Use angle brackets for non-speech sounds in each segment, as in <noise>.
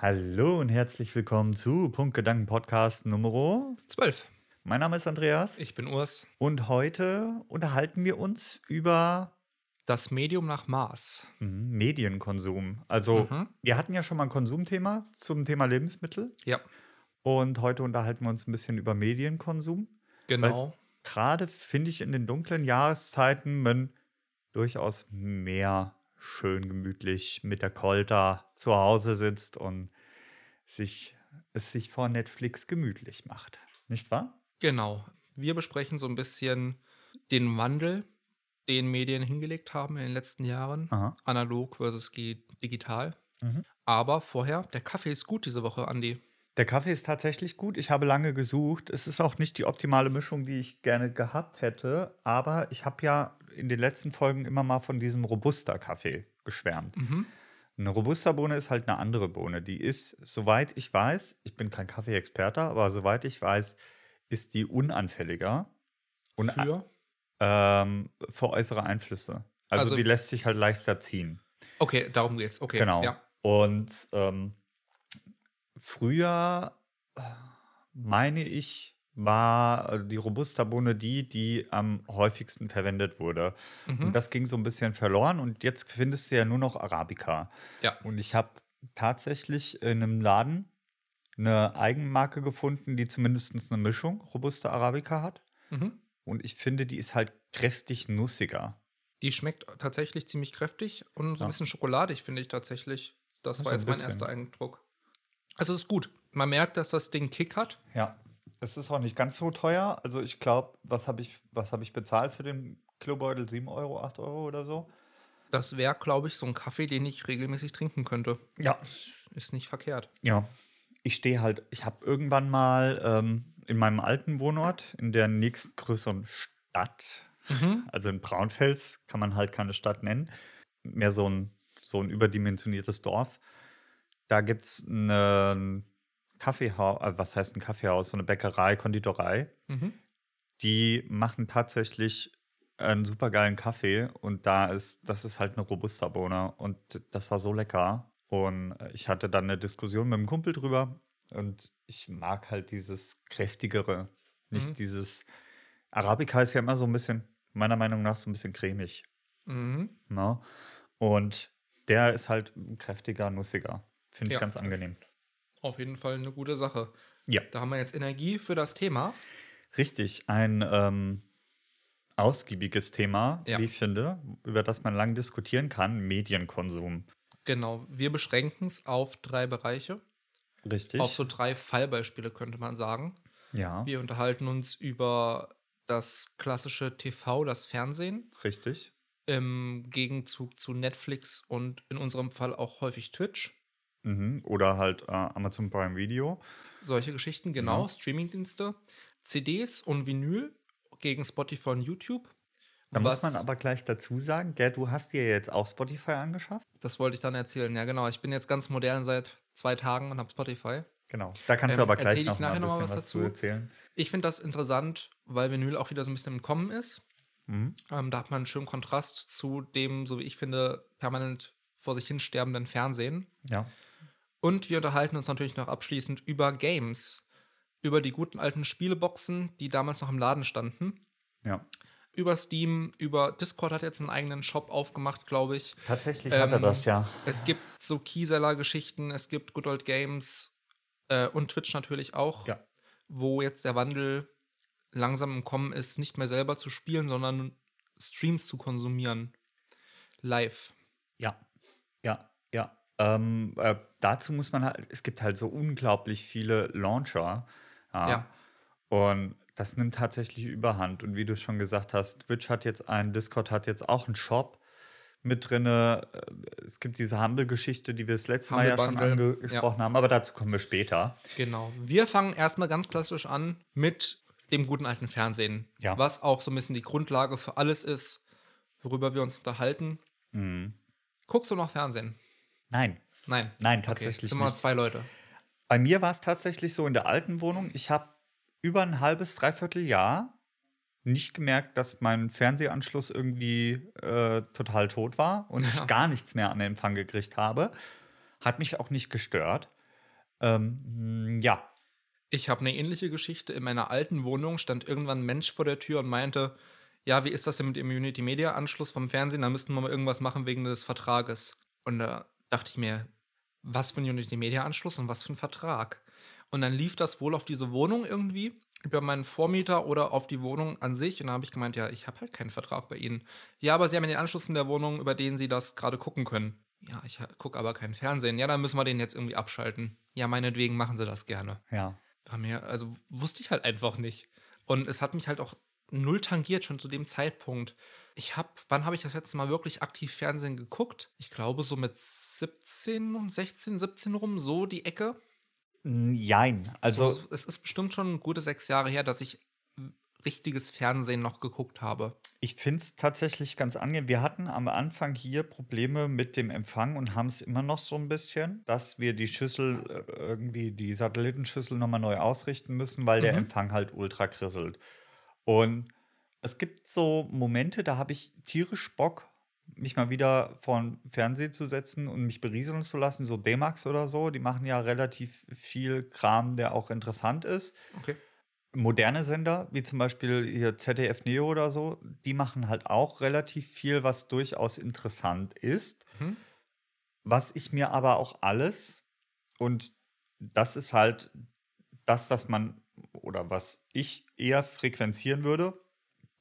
Hallo und herzlich willkommen zu Punktgedanken Podcast Nummer 12. Mein Name ist Andreas Ich bin Urs. und heute unterhalten wir uns über Das Medium nach Maß. mhm, Medienkonsum. Also, Mhm. wir hatten ja schon mal ein Konsumthema zum Thema Lebensmittel Ja, und heute unterhalten wir uns ein bisschen über Medienkonsum. genau. Gerade finde ich in den dunklen Jahreszeiten man durchaus mehr schön gemütlich mit der Kolter zu Hause sitzt und sich, es sich vor Netflix gemütlich macht. Nicht wahr? Genau. Wir besprechen so ein bisschen den Wandel, den Medien hingelegt haben in den letzten Jahren. Aha. Analog versus digital. Mhm. Aber vorher, der Kaffee ist gut diese Woche, Andi. Der Kaffee ist tatsächlich gut. Ich habe lange gesucht. Es ist auch nicht die optimale Mischung, die ich gerne gehabt hätte. Aber ich habe ja in den letzten Folgen immer mal von diesem Robusta-Kaffee geschwärmt. Mhm. Eine Robusta-Bohne ist halt eine andere Bohne. Die ist, soweit ich weiß, ich bin kein Kaffeeexperte, aber soweit ich weiß, ist die unanfälliger und Für? ähm, für äußere Einflüsse. Also, Also- die lässt sich halt leichter ziehen. Okay, darum geht's. Okay, Genau. ja. Und ähm, früher, äh, meine ich, war äh, die Robusta-Bohne die, die am häufigsten verwendet wurde. Mhm. Und das ging so ein bisschen verloren und jetzt findest du ja nur noch Arabica. Ja. Und ich habe tatsächlich in einem Laden eine Eigenmarke gefunden, die zumindest eine Mischung Robusta Arabica hat. Mhm. Und ich finde, die ist halt kräftig nussiger. Die schmeckt tatsächlich ziemlich kräftig und so Ja. ein bisschen schokoladig, finde ich tatsächlich. Das Ja, war jetzt mein erster Eindruck. Also es ist gut. Man merkt, dass das Ding Kick hat. Ja. Es ist auch nicht ganz so teuer. Also ich glaube, was habe ich, was hab ich bezahlt für den Kilobeutel? 7 Euro, 8 Euro oder so? Das wäre, glaube ich, so ein Kaffee, den ich regelmäßig trinken könnte. Ja. Ist nicht verkehrt. Ja. Ich stehe halt, ich habe irgendwann mal ähm, in meinem alten Wohnort in der nächstgrößeren Stadt, Mhm. also in Braunfels, kann man halt keine Stadt nennen, mehr so ein, so ein überdimensioniertes Dorf. Da gibt es ein Kaffeehaus, äh, was heißt ein Kaffeehaus, so eine Bäckerei, Konditorei. Mhm. Die machen tatsächlich einen supergeilen Kaffee und da ist, das ist halt eine Robusta-Bohne und das war so lecker. Und ich hatte dann eine Diskussion mit einem Kumpel drüber und ich mag halt dieses kräftigere, nicht Mhm. dieses Arabica ist ja immer so ein bisschen, meiner Meinung nach, so ein bisschen cremig. Mhm. Ne? Und der ist halt kräftiger, nussiger. Finde ich Ja. ganz angenehm. Auf jeden Fall eine gute Sache. Ja. Da haben wir jetzt Energie für das Thema. Richtig, ein ähm, ausgiebiges Thema, Ja. wie ich finde, über das man lang diskutieren kann, Medienkonsum. Genau. Wir beschränken es auf drei Bereiche. Richtig. Auf so drei Fallbeispiele könnte man sagen. ja, Wir unterhalten uns über das klassische TV, das Fernsehen, richtig. im Gegenzug zu Netflix und in unserem Fall auch häufig Twitch. Mhm. Oder halt äh, Amazon Prime Video. Solche Geschichten, genau, Ja. Streamingdienste. CDs und Vinyl gegen Spotify und YouTube. Da muss man aber gleich dazu sagen, Gerd, du hast dir jetzt auch Spotify angeschafft. Das wollte ich dann erzählen. Ja, genau. Ich bin jetzt ganz modern seit zwei Tagen und habe Spotify. Genau. Da kannst du Ähm, aber gleich ich noch ein nachher noch mal was was zu dazu? erzählen. Ich finde das interessant, weil Vinyl auch wieder so ein bisschen im Kommen ist. Mhm. Ähm, da hat man einen schönen Kontrast zu dem, so wie ich finde, permanent vor sich hin sterbenden Fernsehen. Ja. Und wir unterhalten uns natürlich noch abschließend über Games. Über die guten alten Spieleboxen, die damals noch im Laden standen. Ja. Über Steam, über Discord hat jetzt einen eigenen Shop aufgemacht, glaube ich. Tatsächlich Ähm, hat er das ja. Es gibt so Keyseller-Geschichten, es gibt Good Old Games äh, und Twitch natürlich auch, Ja. wo jetzt der Wandel langsam im Kommen ist, nicht mehr selber zu spielen, sondern Streams zu konsumieren. Live. Ja, ja, ja. Ähm, äh, dazu muss man halt, es gibt halt so unglaublich viele Launcher. Ja. Ja. Und das nimmt tatsächlich überhand. Und wie du schon gesagt hast, Twitch hat jetzt einen, Discord hat jetzt auch einen Shop mit drin. Es gibt diese Humble-Geschichte, die wir das letzte Mal ja Humble schon Bundle, angesprochen haben, aber dazu kommen wir später. Genau. Wir fangen erstmal ganz klassisch an mit dem guten alten Fernsehen. Ja. Was auch so ein bisschen die Grundlage für alles ist, worüber wir uns unterhalten. Mhm. Guckst du noch Fernsehen? Nein, Nein. nein, Okay, tatsächlich sind wir zwei Leute. Bei mir war es tatsächlich so in der alten Wohnung, ich habe über ein halbes, dreiviertel Jahr nicht gemerkt, dass mein Fernsehanschluss irgendwie äh, total tot war und Ja. ich gar nichts mehr an Empfang gekriegt habe. Hat mich auch nicht gestört. Ähm, ja. Ich habe eine ähnliche Geschichte. In meiner alten Wohnung stand irgendwann ein Mensch vor der Tür und meinte, ja, wie ist das denn mit dem Unity Media Anschluss vom Fernsehen? Da müssten wir mal irgendwas machen wegen des Vertrages. Und da dachte ich mir, was für ein Unity Media Anschluss und was für ein Vertrag? Und dann lief das wohl auf diese Wohnung irgendwie über meinen Vormieter oder auf die Wohnung an sich. Und da habe ich gemeint, ja, ich habe halt keinen Vertrag bei Ihnen. Ja, aber Sie haben ja den Anschluss in der Wohnung, über den Sie das gerade gucken können. Ja, ich gucke aber kein Fernsehen. Ja, dann müssen wir den jetzt irgendwie abschalten. Ja, meinetwegen machen Sie das gerne. Ja. Mir, also wusste ich halt einfach nicht. Und es hat mich halt auch null tangiert, schon zu dem Zeitpunkt. Ich habe, wann habe ich das letzte Mal wirklich aktiv Fernsehen geguckt? Ich glaube so mit 17, 16, 17 rum, so die Ecke. Jein. Also so, es ist bestimmt schon gute sechs Jahre her, dass ich richtiges Fernsehen noch geguckt habe. Ich finde es tatsächlich ganz angenehm. Wir hatten am Anfang hier Probleme mit dem Empfang und haben es immer noch so ein bisschen, dass wir die Schüssel äh, irgendwie, die Satellitenschüssel nochmal neu ausrichten müssen, weil der Mhm. Empfang halt ultra krisselt. Und es gibt so Momente, da habe ich tierisch Bock, mich mal wieder vor 'n Fernseher zu setzen und mich berieseln zu lassen, so D-Max oder so. Die machen ja relativ viel Kram, der auch interessant ist. Okay. Moderne Sender, wie zum Beispiel hier ZDF Neo oder so, die machen halt auch relativ viel, was durchaus interessant ist. Mhm. Was ich mir aber auch alles und das ist halt das, was man oder was ich eher frequenzieren würde,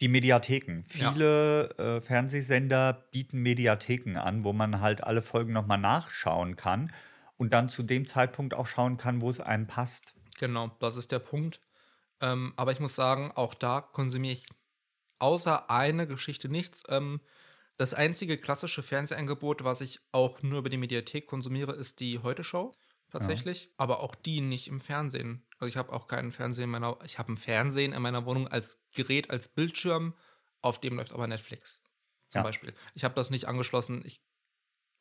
die Mediatheken. Ja. Viele, äh, Fernsehsender bieten Mediatheken an, wo man halt alle Folgen noch mal nachschauen kann und dann zu dem Zeitpunkt auch schauen kann, wo es einem passt. Genau, das ist der Punkt. Ähm, aber ich muss sagen, auch da konsumiere ich außer eine Geschichte nichts. Ähm, das einzige klassische Fernsehangebot, was ich auch nur über die Mediathek konsumiere, ist die Heute-Show. Tatsächlich. Aber auch die nicht im Fernsehen. Also ich habe auch keinen Fernsehen in meiner. Ich habe ein Fernsehen in meiner Wohnung als Gerät, als Bildschirm, auf dem läuft aber Netflix. Zum Ja. Beispiel. Ich habe das nicht angeschlossen. Ich,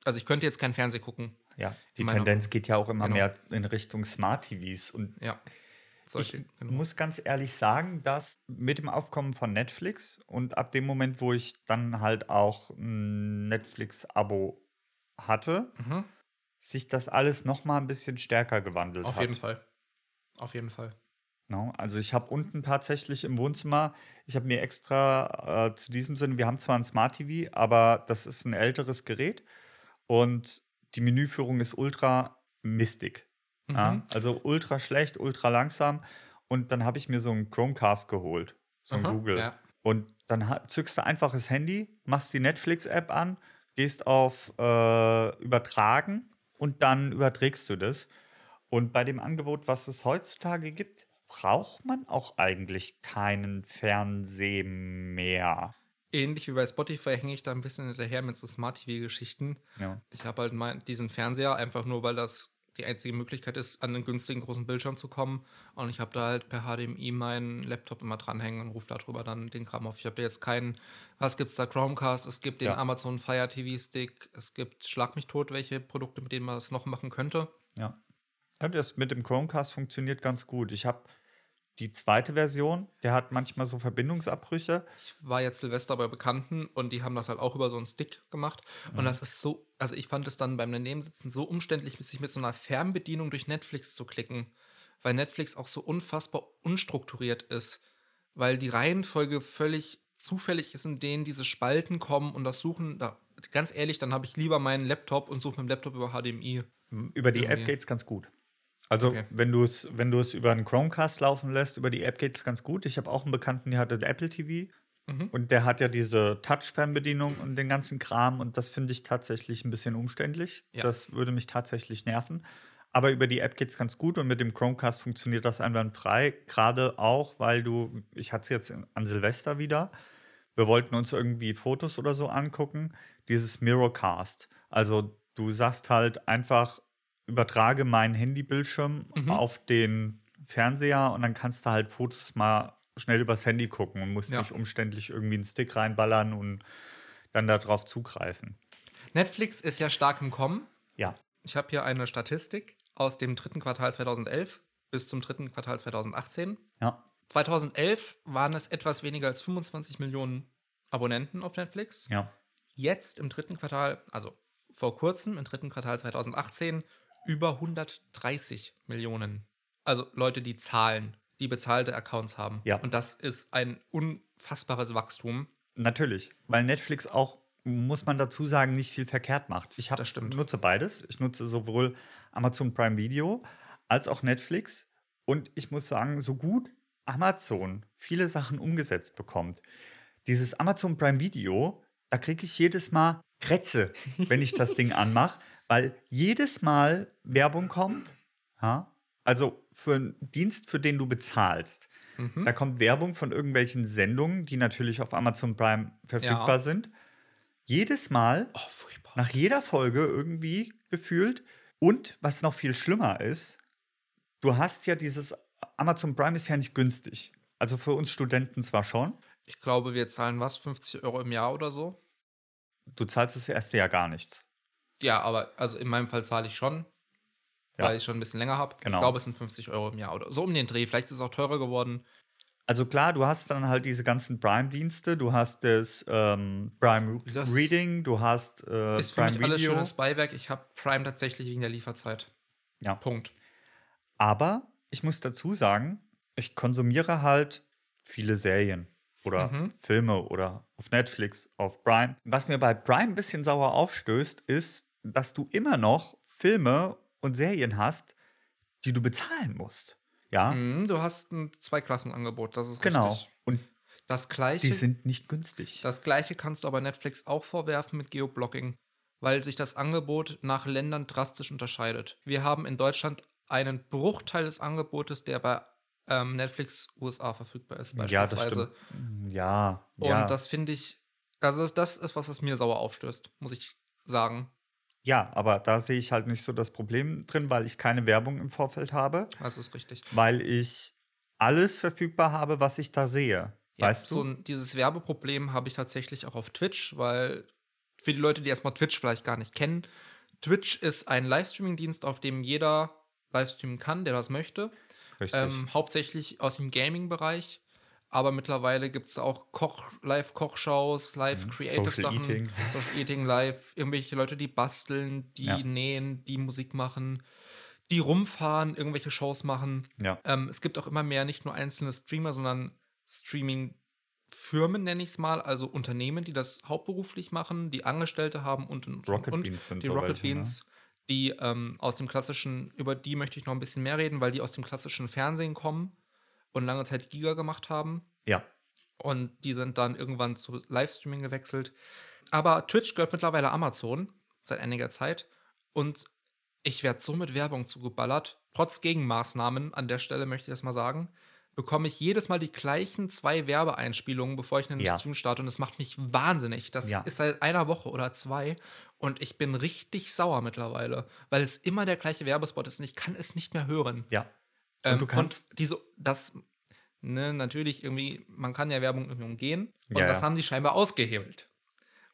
also ich könnte jetzt kein Fernsehen gucken. Ja, die In meiner Tendenz geht ja auch immer Genau. mehr in Richtung Smart TVs und Ja. Solche, Ich genau. muss ganz ehrlich sagen, dass mit dem Aufkommen von Netflix und ab dem Moment, wo ich dann halt auch ein Netflix-Abo hatte, Mhm. sich das alles noch mal ein bisschen stärker gewandelt Auf hat. jeden Fall. Auf jeden Fall. Ne? Also ich habe unten tatsächlich im Wohnzimmer, ich habe mir extra äh, zu diesem Sinne, wir haben zwar ein Smart TV, aber das ist ein älteres Gerät und die Menüführung ist ultra mistig. Ja? Mhm. Also ultra schlecht, ultra langsam. Und dann habe ich mir so einen Chromecast geholt, so ein Aha, Google. Ja. Und dann zückst du einfach das Handy, machst die Netflix-App an, gehst auf äh, Übertragen und dann überträgst du das. Und bei dem Angebot, was es heutzutage gibt, braucht man auch eigentlich keinen Fernseher mehr. Ähnlich wie bei Spotify hänge ich da ein bisschen hinterher mit so Smart TV-Geschichten. Ja. Ich habe halt mein, diesen Fernseher einfach nur, weil das die einzige Möglichkeit ist, an einen günstigen großen Bildschirm zu kommen. Und ich habe da halt per HDMI meinen Laptop immer dranhängen und rufe darüber dann den Kram auf. Ich habe jetzt keinen, was gibt's da? Chromecast, es gibt den Ja. Amazon Fire TV Stick, es gibt Schlag mich tot, welche Produkte, mit denen man das noch machen könnte. Ja. Ja. Das mit dem Chromecast funktioniert ganz gut. Ich habe die zweite Version, der hat manchmal so Verbindungsabbrüche. Ich war jetzt Silvester bei Bekannten und die haben das halt auch über so einen Stick gemacht. Und das ist so, also ich fand es dann beim Danebensitzen so umständlich, sich mit so einer Fernbedienung durch Netflix zu klicken. Weil Netflix auch so unfassbar unstrukturiert ist. Weil die Reihenfolge völlig zufällig ist, in denen diese Spalten kommen und das Suchen, da, ganz ehrlich, dann habe ich lieber meinen Laptop und suche mit dem Laptop über HDMI. Über die App Irgendwie. geht es ganz gut. Also, Okay. wenn du es wenn du es über einen Chromecast laufen lässt, über die App geht es ganz gut. Ich habe auch einen Bekannten, der hatte Apple TV Mhm. und der hat ja diese Touch-Fernbedienung und den ganzen Kram und das finde ich tatsächlich ein bisschen umständlich. Ja. Das würde mich tatsächlich nerven. Aber über die App geht es ganz gut und mit dem Chromecast funktioniert das einwandfrei. Gerade auch, weil du, ich hatte es jetzt an Silvester wieder, wir wollten uns irgendwie Fotos oder so angucken, dieses Mirrorcast. Also du sagst halt einfach, übertrage meinen Handybildschirm Mhm. auf den Fernseher und dann kannst du halt Fotos mal schnell übers Handy gucken und musst Ja. nicht umständlich irgendwie einen Stick reinballern und dann darauf zugreifen. Netflix ist ja stark im Kommen. Ja. Ich habe hier eine Statistik aus dem dritten Quartal 2011 bis zum dritten Quartal 2018. Ja. 2011 waren es etwas weniger als 25 Millionen Abonnenten auf Netflix. Ja. Jetzt im dritten Quartal, also vor kurzem, im dritten Quartal 2018, über 130 Millionen. Also Leute, die zahlen, die bezahlte Accounts haben. Ja. Und das ist ein unfassbares Wachstum. Natürlich, weil Netflix auch, muss man dazu sagen, nicht viel verkehrt macht. Ich hab, Das stimmt. nutze beides. Ich nutze sowohl Amazon Prime Video als auch Netflix. Und ich muss sagen, so gut Amazon viele Sachen umgesetzt bekommt, dieses Amazon Prime Video, da kriege ich jedes Mal Krätze, wenn ich das Ding <laughs> anmache, weil jedes Mal Werbung kommt. Ja? Also für einen Dienst, für den du bezahlst. Mhm. Da kommt Werbung von irgendwelchen Sendungen, die natürlich auf Amazon Prime verfügbar Ja. sind. Jedes Mal, Oh, nach jeder Folge irgendwie gefühlt. Und was noch viel schlimmer ist, du hast ja dieses Amazon Prime ist ja nicht günstig. Also für uns Studenten zwar schon. Ich glaube, wir zahlen was? 50 Euro im Jahr oder so? Du zahlst das erste Jahr gar nichts. Ja, aber also in meinem Fall zahle ich schon, Ja. weil ich schon ein bisschen länger habe. Genau. Ich glaube, es sind 50 Euro im Jahr oder so um den Dreh. Vielleicht ist es auch teurer geworden. Also klar, du hast dann halt diese ganzen Prime-Dienste, du hast das ähm, Prime Das Reading, du hast äh, ist für Prime mich alles Video. schönes Beiwerk. Ich habe Prime tatsächlich wegen der Lieferzeit. Ja. Punkt. Aber ich muss dazu sagen, ich konsumiere halt viele Serien oder Mhm. Filme oder auf Netflix, auf Prime. Was mir bei Prime ein bisschen sauer aufstößt, ist, dass du immer noch Filme und Serien hast, die du bezahlen musst. Ja, Mhm, du hast ein Zweiklassenangebot, das ist genau. richtig. Und Das gleiche, die sind nicht günstig. das gleiche kannst du aber Netflix auch vorwerfen mit Geoblocking, weil sich das Angebot nach Ländern drastisch unterscheidet. Wir haben in Deutschland einen Bruchteil des Angebotes, der bei ähm, Netflix USA verfügbar ist, ja, das beispielsweise. stimmt. Ja, Und ja. das finde ich, also das ist was, was mir sauer aufstößt, muss ich sagen. Ja, aber da sehe ich halt nicht so das Problem drin, weil ich keine Werbung im Vorfeld habe, Das ist richtig. weil ich alles verfügbar habe, was ich da sehe. Ja, weißt so du? ein, dieses Werbeproblem habe ich tatsächlich auch auf Twitch, weil für die Leute, die erstmal Twitch vielleicht gar nicht kennen, Twitch ist ein Livestreaming-Dienst, auf dem jeder livestreamen kann, der das möchte. Richtig. Ähm, hauptsächlich aus dem Gaming-Bereich. Aber mittlerweile gibt es auch Koch, Live-Kochshows, Mhm. Live-Creative-Sachen, Social Eating. Social Eating Live, irgendwelche Leute, die basteln, die Ja. nähen, die Musik machen, die rumfahren, irgendwelche Shows machen. ja. Ähm, es gibt auch immer mehr nicht nur einzelne Streamer, sondern Streaming-Firmen, nenne ich es mal, also Unternehmen, die das hauptberuflich machen, die Angestellte haben und und, Rocket und, Beans sind die so Rocket welche, ne? Beans, die ähm, aus dem klassischen, über die möchte ich noch ein bisschen mehr reden, weil die aus dem klassischen Fernsehen kommen und lange Zeit Giga gemacht haben. Ja. Und die sind dann irgendwann zu Livestreaming gewechselt. Aber Twitch gehört mittlerweile Amazon seit einiger Zeit. Und ich werde so mit Werbung zugeballert. Trotz Gegenmaßnahmen, an der Stelle möchte ich das mal sagen, bekomme ich jedes Mal die gleichen zwei Werbeeinspielungen, bevor ich einen Ja. Stream starte. Und das macht mich wahnsinnig. Das Ja. ist seit einer Woche oder zwei. Und ich bin richtig sauer mittlerweile, weil es immer der gleiche Werbespot ist und ich kann es nicht mehr hören. Ja. Ähm, du kannst- und diese, das, ne, natürlich irgendwie, man kann ja Werbung irgendwie umgehen. Und Ja, das ja. haben die scheinbar ausgehebelt.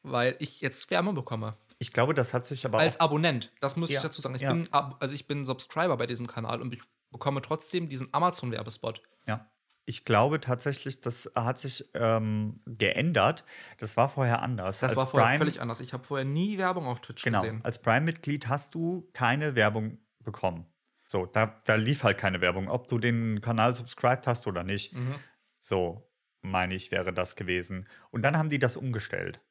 Weil ich jetzt Werbung bekomme. Ich glaube, das hat sich aber Als. Abonnent. Das muss Ja, ich dazu sagen. Ich ja. bin, also ich bin Subscriber bei diesem Kanal und ich bekomme trotzdem diesen Amazon-Werbespot. Ja. Ich glaube tatsächlich, das hat sich ähm, geändert. Das war vorher anders. Das Als war vorher Prime- völlig anders. Ich habe vorher nie Werbung auf Twitch Genau. gesehen. Als Prime-Mitglied hast du keine Werbung bekommen. So, da, da lief halt keine Werbung, ob du den Kanal subscribed hast oder nicht. Mhm. So, meine ich, wäre das gewesen. Und dann haben die das umgestellt.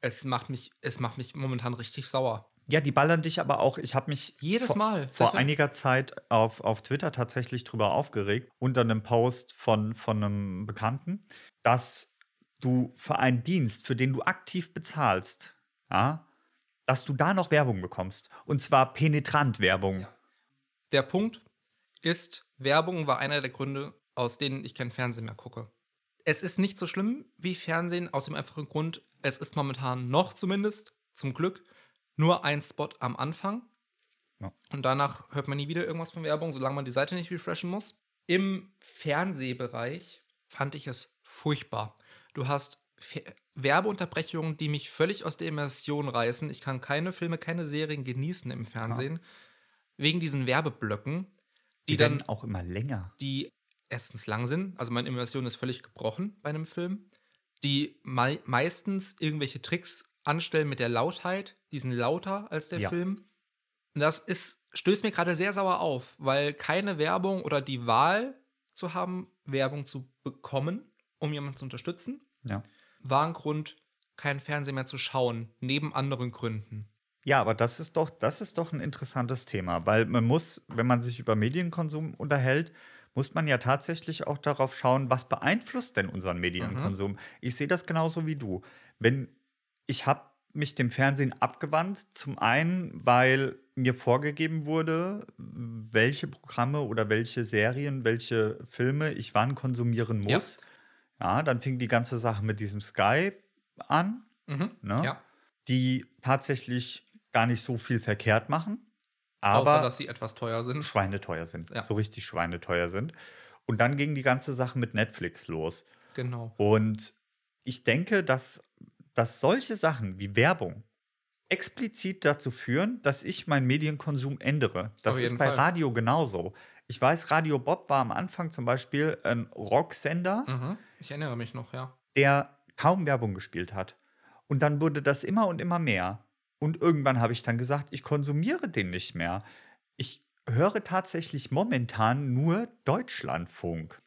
Es macht mich, es macht mich momentan richtig sauer. Ja, die ballern dich aber auch. Ich habe mich Jedes vor, Mal. vor einiger Zeit auf, auf Twitter tatsächlich drüber aufgeregt, unter einem Post von, von einem Bekannten, dass du für einen Dienst, für den du aktiv bezahlst, ja, dass du da noch Werbung bekommst. Und zwar penetrant Werbung. Ja. Der Punkt ist, Werbung war einer der Gründe, aus denen ich kein Fernsehen mehr gucke. Es ist nicht so schlimm wie Fernsehen, aus dem einfachen Grund, es ist momentan noch zumindest, zum Glück, nur ein Spot am Anfang. Ja. Und danach hört man nie wieder irgendwas von Werbung, solange man die Seite nicht refreshen muss. Im Fernsehbereich fand ich es furchtbar. Du hast Fe- Werbeunterbrechungen, die mich völlig aus der Immersion reißen. Ich kann keine Filme, keine Serien genießen im Fernsehen. Wegen diesen Werbeblöcken, die, Die dann auch immer länger. die erstens lang sind, also meine Immersion ist völlig gebrochen bei einem Film, die mei meistens irgendwelche Tricks anstellen mit der Lautheit, die sind lauter als der Ja. Film Das ist, stößt mir gerade sehr sauer auf, weil keine Werbung oder die Wahl zu haben, Werbung zu bekommen, um jemanden zu unterstützen, Ja. war ein Grund, kein Fernsehen mehr zu schauen, neben anderen Gründen. Ja, aber das ist doch, das ist doch ein interessantes Thema, weil man muss, wenn man sich über Medienkonsum unterhält, muss man ja tatsächlich auch darauf schauen, was beeinflusst denn unseren Medienkonsum. Ich sehe das genauso wie du. Wenn ich habe mich dem Fernsehen abgewandt, zum einen, weil mir vorgegeben wurde, welche Programme oder welche Serien, welche Filme ich wann konsumieren Ja. muss. Ja, dann fing die ganze Sache mit diesem Sky an Mhm. Ne? Ja. die tatsächlich gar nicht so viel verkehrt machen, Außer, aber dass sie etwas teuer sind. schweineteuer sind. Ja. So richtig schweineteuer sind. Und dann ging die ganze Sache mit Netflix los. Genau. Und ich denke, dass, dass solche Sachen wie Werbung explizit dazu führen, dass ich meinen Medienkonsum ändere. Das ist bei Fall. Radio genauso. Ich weiß, Radio Bob war am Anfang zum Beispiel ein Rocksender, Mhm. Ich erinnere mich noch, ja. der kaum Werbung gespielt hat. Und dann wurde das immer und immer mehr. Und irgendwann habe ich dann gesagt, ich konsumiere den nicht mehr. Ich höre tatsächlich momentan nur Deutschlandfunk.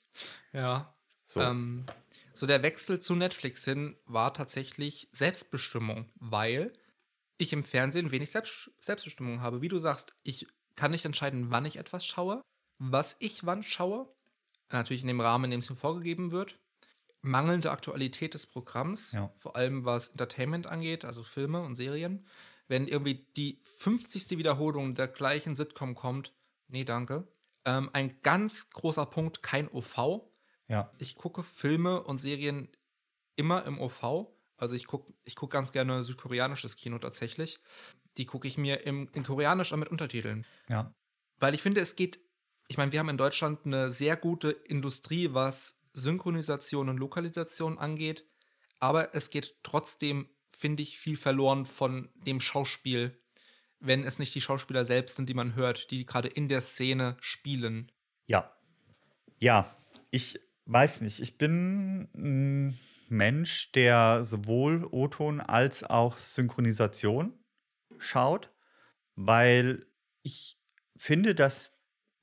Ja. So. Ähm, so der Wechsel zu Netflix hin war tatsächlich Selbstbestimmung, weil ich im Fernsehen wenig Selbst Selbstbestimmung habe. Wie du sagst, ich kann nicht entscheiden, wann ich etwas schaue, was ich wann schaue. Natürlich in dem Rahmen, in dem es mir vorgegeben wird. Mangelnde Aktualität des Programms, Ja. vor allem was Entertainment angeht, also Filme und Serien. Wenn irgendwie die 50. Wiederholung der gleichen Sitcom kommt, nee, danke. Ähm, ein ganz großer Punkt, kein OV. ja. Ich gucke Filme und Serien immer im OV. Also ich gucke ich guck ganz gerne südkoreanisches Kino tatsächlich. Die gucke ich mir im, in Koreanisch und mit Untertiteln. Ja. Weil ich finde, es geht, ich meine, wir haben in Deutschland eine sehr gute Industrie, was Synchronisation und Lokalisation angeht. Aber es geht trotzdem, finde ich, viel verloren von dem Schauspiel, wenn es nicht die Schauspieler selbst sind, die man hört, die gerade in der Szene spielen. Ja. Ja, ich weiß nicht. Ich bin ein Mensch, der sowohl O-Ton als auch Synchronisation schaut, weil ich finde, dass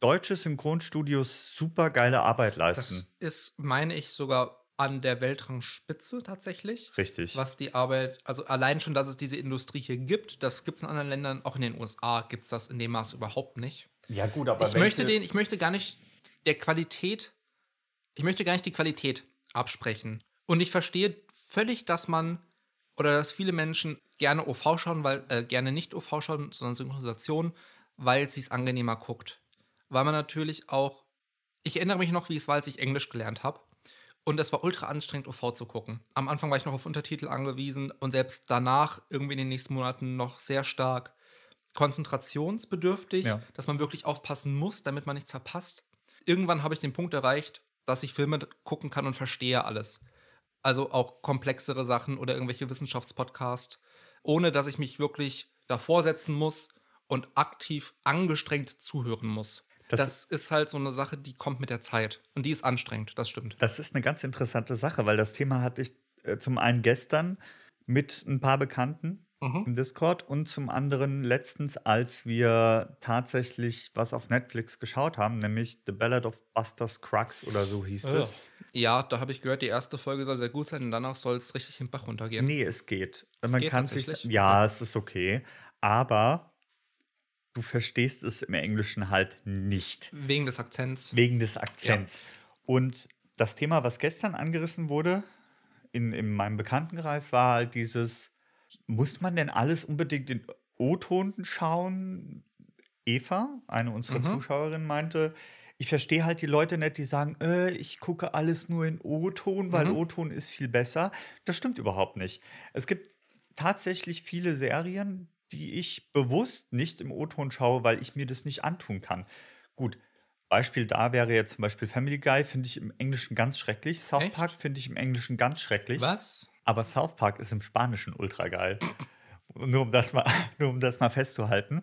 deutsche Synchronstudios super geile Arbeit leisten. Das ist, meine ich, sogar an der Weltrangspitze tatsächlich. Richtig. Was die Arbeit, also allein schon, dass es diese Industrie hier gibt, das gibt es in anderen Ländern, auch in den USA gibt es das in dem Maß überhaupt nicht. Ja, gut, aber ich möchte den, ich möchte gar nicht der Qualität, ich möchte gar nicht die Qualität absprechen. Und ich verstehe völlig, dass man oder dass viele Menschen gerne OV schauen, weil äh, gerne nicht OV schauen, sondern Synchronisation, weil es sich angenehmer guckt. Weil man natürlich auch, ich erinnere mich noch, wie es war, als ich Englisch gelernt habe. Und es war ultra anstrengend, OV zu gucken. Am Anfang war ich noch auf Untertitel angewiesen und selbst danach, irgendwie in den nächsten Monaten, noch sehr stark konzentrationsbedürftig, Ja. dass man wirklich aufpassen muss, damit man nichts verpasst. Irgendwann habe ich den Punkt erreicht, dass ich Filme gucken kann und verstehe alles. Also auch komplexere Sachen oder irgendwelche Wissenschaftspodcasts, ohne dass ich mich wirklich davor setzen muss und aktiv angestrengt zuhören muss. Das- Das, ist halt so eine Sache, die kommt mit der Zeit. Und die ist anstrengend, das stimmt. Das ist eine ganz interessante Sache, weil das Thema hatte ich äh, zum einen gestern mit ein paar Bekannten Mhm. im Discord und zum anderen letztens, als wir tatsächlich was auf Netflix geschaut haben, nämlich The Ballad of Buster Scruggs oder so hieß es. Ja, da habe ich gehört, die erste Folge soll sehr gut sein und danach soll es richtig im Bach runtergehen. Nee, es geht. Es Man geht kann sich. Ja, es ist okay. Aber du verstehst es im Englischen halt nicht. Wegen des Akzents. Wegen des Akzents. Und das Thema, was gestern angerissen wurde in, in meinem Bekanntenkreis, war halt dieses: Muss man denn alles unbedingt in O-Ton schauen? Eva, eine unserer Mhm. Zuschauerinnen, meinte, ich verstehe halt die Leute nicht, die sagen, äh, ich gucke alles nur in O-Ton, weil Mhm. O-Ton ist viel besser. Das stimmt überhaupt nicht. Es gibt tatsächlich viele Serien, die ich bewusst nicht im O-Ton schaue, weil ich mir das nicht antun kann. Gut, Beispiel da wäre jetzt zum Beispiel Family Guy, finde ich im Englischen ganz schrecklich. South Echt? Park finde ich im Englischen ganz schrecklich. Was? Aber South Park ist im Spanischen ultra geil. <coughs> nur, um das mal, <laughs> nur um das mal festzuhalten.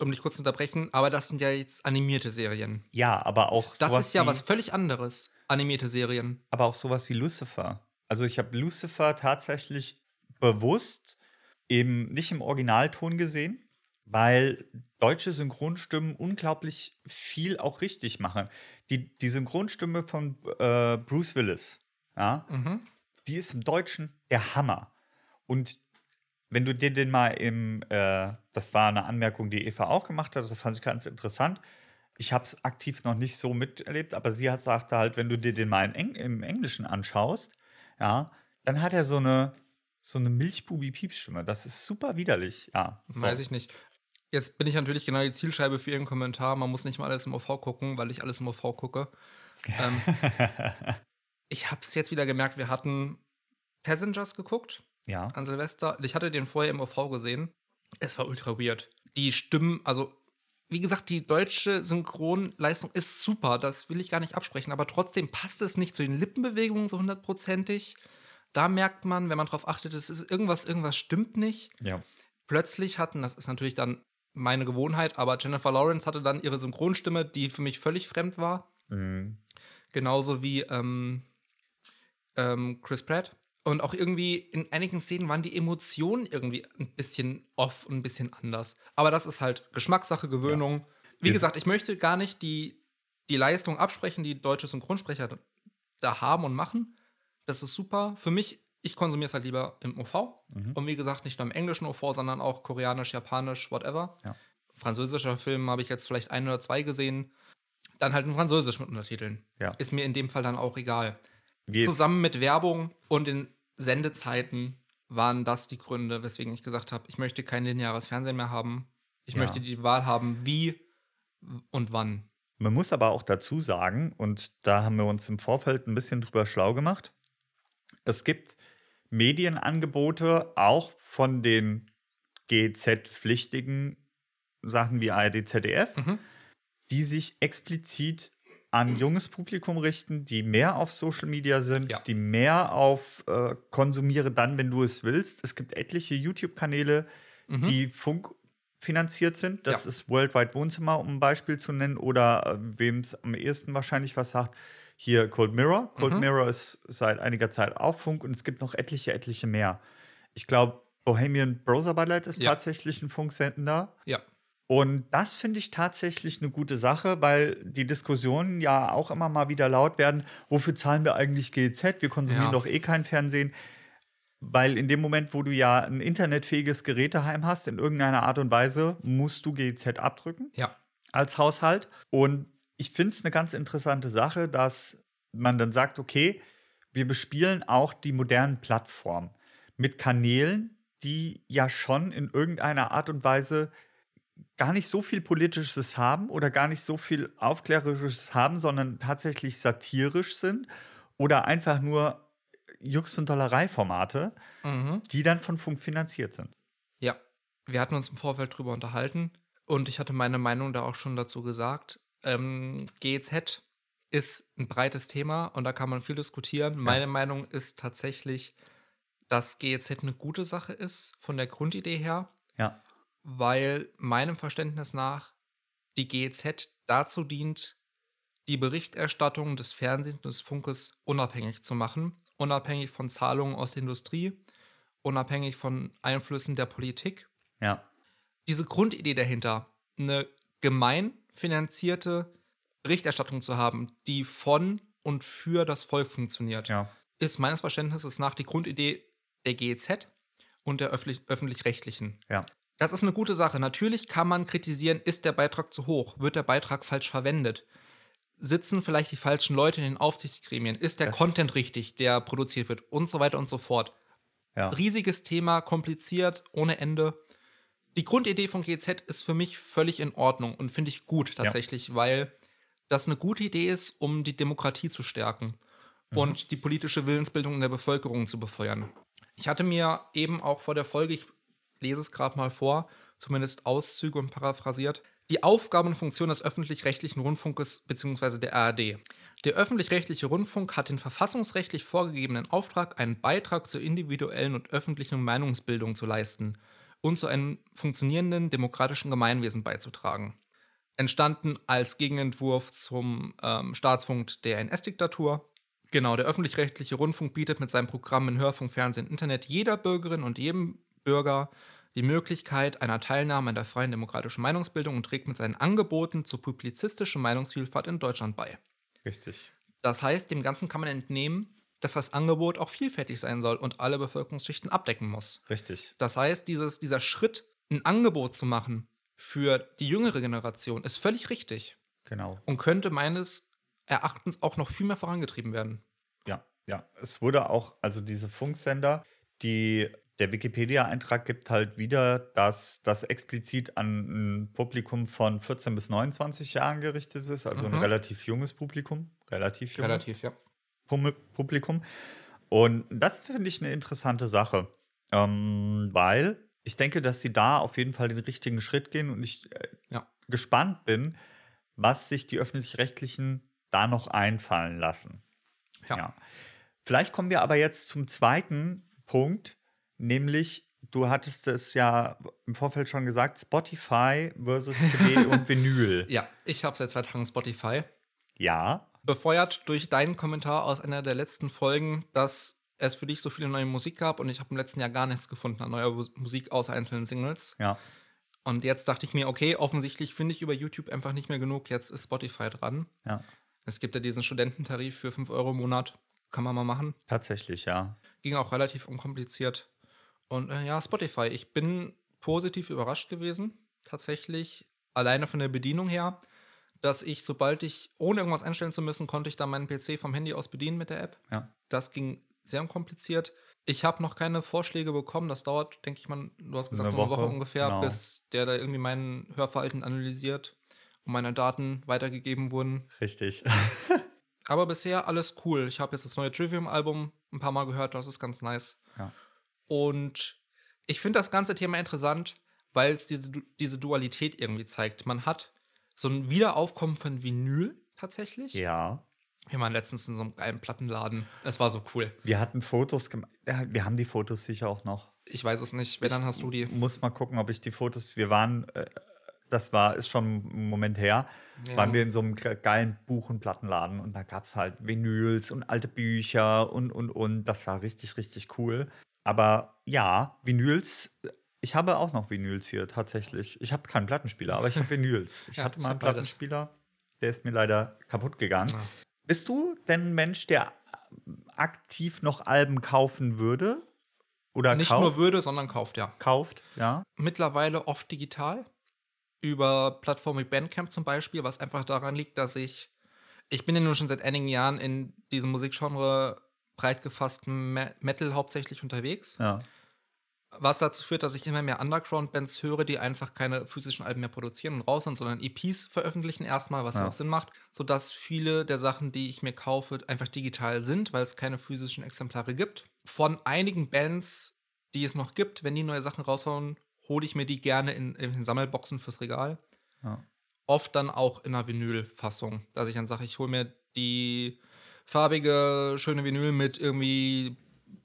Um dich kurz zu unterbrechen, aber das sind ja jetzt animierte Serien. Ja, aber auch Das ist ja wie, was völlig anderes. Animierte Serien. aber auch sowas wie Lucifer. Also ich habe Lucifer tatsächlich bewusst eben nicht im Originalton gesehen, weil deutsche Synchronstimmen unglaublich viel auch richtig machen. Die, die Synchronstimme von äh, Bruce Willis, ja, Mhm. die ist im Deutschen der Hammer. Und wenn du dir den mal im, äh, das war eine Anmerkung, die Eva auch gemacht hat, das fand ich ganz interessant. Ich habe es aktiv noch nicht so miterlebt, aber sie hat sagte halt, wenn du dir den mal in Eng im Englischen anschaust, ja, dann hat er so eine so eine Milchbubi-Piepsstimme. Das ist super widerlich. Ja, so. Weiß ich nicht. Jetzt bin ich natürlich genau die Zielscheibe für Ihren Kommentar. Man muss nicht mal alles im OV gucken, weil ich alles im OV gucke. Ähm, <laughs> ich habe es jetzt wieder gemerkt, wir hatten Passengers geguckt ja, an Silvester. Ich hatte den vorher im OV gesehen. Es war ultra weird. Die Stimmen, also wie gesagt, die deutsche Synchronleistung ist super, das will ich gar nicht absprechen, aber trotzdem passt es nicht zu den Lippenbewegungen so hundertprozentig. Da merkt man, wenn man darauf achtet, es ist irgendwas, irgendwas stimmt nicht. ja. Plötzlich hatten, das ist natürlich dann meine Gewohnheit, aber Jennifer Lawrence hatte dann ihre Synchronstimme, die für mich völlig fremd war. Mhm. Genauso wie ähm, ähm, Chris Pratt. Und auch irgendwie in einigen Szenen waren die Emotionen irgendwie ein bisschen off und ein bisschen anders. Aber das ist halt Geschmackssache, Gewöhnung. Wie Wir- gesagt, ich möchte gar nicht die, die Leistung absprechen, die deutsche Synchronsprecher da haben und machen. Das ist super. Für mich, ich konsumiere es halt lieber im OV. Mhm. Und wie gesagt, nicht nur im englischen OV, sondern auch koreanisch, japanisch, whatever. Ja. Französischer Film habe ich jetzt vielleicht ein oder zwei gesehen. Dann halt in Französisch mit Untertiteln. Ja. Ist mir in dem Fall dann auch egal. Jetzt- Zusammen mit Werbung und den Sendezeiten waren das die Gründe, weswegen ich gesagt habe, ich möchte kein lineares Fernsehen mehr haben. Ich Ja. möchte die Wahl haben, wie und wann. Man muss aber auch dazu sagen, und da haben wir uns im Vorfeld ein bisschen drüber schlau gemacht, es gibt Medienangebote auch von den GEZ-pflichtigen Sachen wie ARD, ZDF, Mhm. die sich explizit an junges Publikum richten, die mehr auf Social Media sind, Ja. die mehr auf äh, konsumiere dann, wenn du es willst. Es gibt etliche YouTube-Kanäle, Mhm. die funkfinanziert sind. Das Ja. ist Worldwide Wohnzimmer, um ein Beispiel zu nennen, oder äh, wem es am ehesten wahrscheinlich was sagt. Hier Cold Mirror. Cold Mhm. Mirror ist seit einiger Zeit auf Funk und es gibt noch etliche, etliche mehr. Ich glaube, Bohemian Browser Ballett ist Ja. tatsächlich ein Funksender. Ja. Und das finde ich tatsächlich eine gute Sache, weil die Diskussionen ja auch immer mal wieder laut werden. Wofür zahlen wir eigentlich GEZ? Wir konsumieren Ja. doch eh kein Fernsehen. Weil in dem Moment, wo du ja ein internetfähiges Geräteheim hast, in irgendeiner Art und Weise, musst du GEZ abdrücken Ja. als Haushalt. Und ich finde es eine ganz interessante Sache, dass man dann sagt, okay, wir bespielen auch die modernen Plattformen mit Kanälen, die ja schon in irgendeiner Art und Weise gar nicht so viel Politisches haben oder gar nicht so viel Aufklärerisches haben, sondern tatsächlich satirisch sind oder einfach nur Jux- und Dollerei-Formate, Mhm. die dann von Funk finanziert sind. Ja, wir hatten uns im Vorfeld drüber unterhalten und ich hatte meine Meinung da auch schon dazu gesagt. Ähm, GEZ ist ein breites Thema und da kann man viel diskutieren. Meine Meinung ist tatsächlich, dass GEZ eine gute Sache ist, von der Grundidee her, Ja, weil meinem Verständnis nach die GEZ dazu dient, die Berichterstattung des Fernsehens und des Funkes unabhängig zu machen, unabhängig von Zahlungen aus der Industrie, unabhängig von Einflüssen der Politik. ja, Diese Grundidee dahinter, eine gemein finanzierte Berichterstattung zu haben, die von und für das Volk funktioniert, ja, ist meines Verständnisses nach die Grundidee der GEZ und der öffentlich- öffentlich-rechtlichen. ja. Das ist eine gute Sache. Natürlich kann man kritisieren, ist der Beitrag zu hoch? Wird der Beitrag falsch verwendet? Sitzen vielleicht die falschen Leute in den Aufsichtsgremien? Ist der Das- Content richtig, der produziert wird? Und so weiter und so fort. ja. Riesiges Thema, kompliziert, ohne Ende. Die Grundidee von GZ ist für mich völlig in Ordnung und finde ich gut tatsächlich, weil das eine gute Idee ist, um die Demokratie zu stärken und die politische Willensbildung in der Bevölkerung zu befeuern. Ich hatte mir eben auch vor der Folge, ich lese es gerade mal vor, zumindest Auszüge und paraphrasiert, die Aufgaben und Funktion des öffentlich-rechtlichen Rundfunkes bzw. der ARD. Der öffentlich-rechtliche Rundfunk hat den verfassungsrechtlich vorgegebenen Auftrag, einen Beitrag zur individuellen und öffentlichen Meinungsbildung zu leisten und zu einem funktionierenden demokratischen Gemeinwesen beizutragen. Entstanden als Gegenentwurf zum ähm, Staatsfunk der NS-Diktatur. Genau, der öffentlich-rechtliche Rundfunk bietet mit seinem Programm in Hörfunk, Fernsehen, Internet jeder Bürgerin und jedem Bürger die Möglichkeit einer Teilnahme an der freien demokratischen Meinungsbildung und trägt mit seinen Angeboten zur publizistischen Meinungsvielfalt in Deutschland bei. Richtig. Das heißt, dem Ganzen kann man entnehmen, dass das Angebot auch vielfältig sein soll und alle Bevölkerungsschichten abdecken muss. Richtig. Das heißt, dieses, dieser Schritt, ein Angebot zu machen für die jüngere Generation, ist völlig richtig Genau. und könnte meines Erachtens auch noch viel mehr vorangetrieben werden. Ja, ja. Es wurde auch, also diese Funksender, die der Wikipedia-Eintrag gibt halt wieder, dass das explizit an ein Publikum von 14 bis 29 Jahren gerichtet ist, also Mhm. ein relativ junges Publikum, relativ junges Relativ, ja. Publikum. Und das finde ich eine interessante Sache, ähm, weil ich denke, dass sie da auf jeden Fall den richtigen Schritt gehen und ich äh, Ja. gespannt bin, was sich die öffentlich-rechtlichen da noch einfallen lassen. Ja. Vielleicht kommen wir aber jetzt zum zweiten Punkt, nämlich du hattest es ja im Vorfeld schon gesagt, Spotify versus CD <laughs> und Vinyl. Ja, ich habe seit zwei Tagen Spotify. Ja, Befeuert durch deinen Kommentar aus einer der letzten Folgen, dass es für dich so viele neue Musik gab und ich habe im letzten Jahr gar nichts gefunden an neuer Mus- Musik außer einzelnen Singles. ja, Und jetzt dachte ich mir, okay, offensichtlich finde ich über YouTube einfach nicht mehr genug. Jetzt ist Spotify dran. ja. Es gibt ja diesen Studententarif für 5 Euro im Monat. Kann man mal machen. Tatsächlich, ja. Ging auch relativ unkompliziert. Und äh, ja, Spotify. Ich bin positiv überrascht gewesen. Tatsächlich. Alleine von der Bedienung her. Dass ich, sobald ich, ohne irgendwas einstellen zu müssen, konnte ich dann meinen PC vom Handy aus bedienen mit der App. Ja. Das ging sehr unkompliziert. Ich habe noch keine Vorschläge bekommen. Das dauert, denke ich mal, du hast gesagt, Eine so eine Woche, Woche, ungefähr, genau. bis der da irgendwie mein Hörverhalten analysiert und meine Daten weitergegeben wurden. Richtig. <laughs> Aber bisher alles cool. Ich habe jetzt das neue Trivium-Album ein paar Mal gehört, das ist ganz nice. Ja. Und ich finde das ganze Thema interessant, weil es diese, diese Dualität irgendwie zeigt. Man hat so ein Wiederaufkommen von Vinyl tatsächlich. Ja. Wir waren letztens in so einem geilen Plattenladen. Es war so cool. Wir hatten Fotos gemacht. Wir haben die Fotos sicher auch noch. Ich weiß es nicht. Wenn, dann hast du die. Muss mal gucken, ob ich die Fotos. Wir waren, äh, das war, ist schon ein Moment her, Ja. waren wir in so einem ge- geilen Buch- und Plattenladen und da gab es halt Vinyls und alte Bücher und, und, und. Das war richtig, richtig cool. Aber ja, Vinyls. Ich habe auch noch Vinyls hier tatsächlich. Ich habe keinen Plattenspieler, aber ich habe Vinyls. <laughs> Ich Ja, hatte mal einen hab beides. Plattenspieler, der ist mir leider kaputt gegangen. Ja. Bist du denn ein Mensch, der aktiv noch Alben kaufen würde? Oder Nicht kauft? nur würde, sondern kauft, ja. kauft, ja. Mittlerweile oft digital. Über Plattformen wie Bandcamp zum Beispiel, was einfach daran liegt, dass ich. Ich bin ja nun schon seit einigen Jahren in diesem Musikgenre breit gefassten Me Metal hauptsächlich unterwegs. Ja. Was dazu führt, dass ich immer mehr Underground-Bands höre, die einfach keine physischen Alben mehr produzieren und raus sind, sondern EPs veröffentlichen erstmal, was ja. Auch Sinn macht, sodass viele der Sachen, die ich mir kaufe, einfach digital sind, weil es keine physischen Exemplare gibt. Von einigen Bands, die es noch gibt, wenn die neue Sachen raushauen, hole ich mir die gerne in, in Sammelboxen fürs Regal. Ja. Oft dann auch in einer Vinyl-Fassung, dass ich dann sage, ich hole mir die farbige, schöne Vinyl mit irgendwie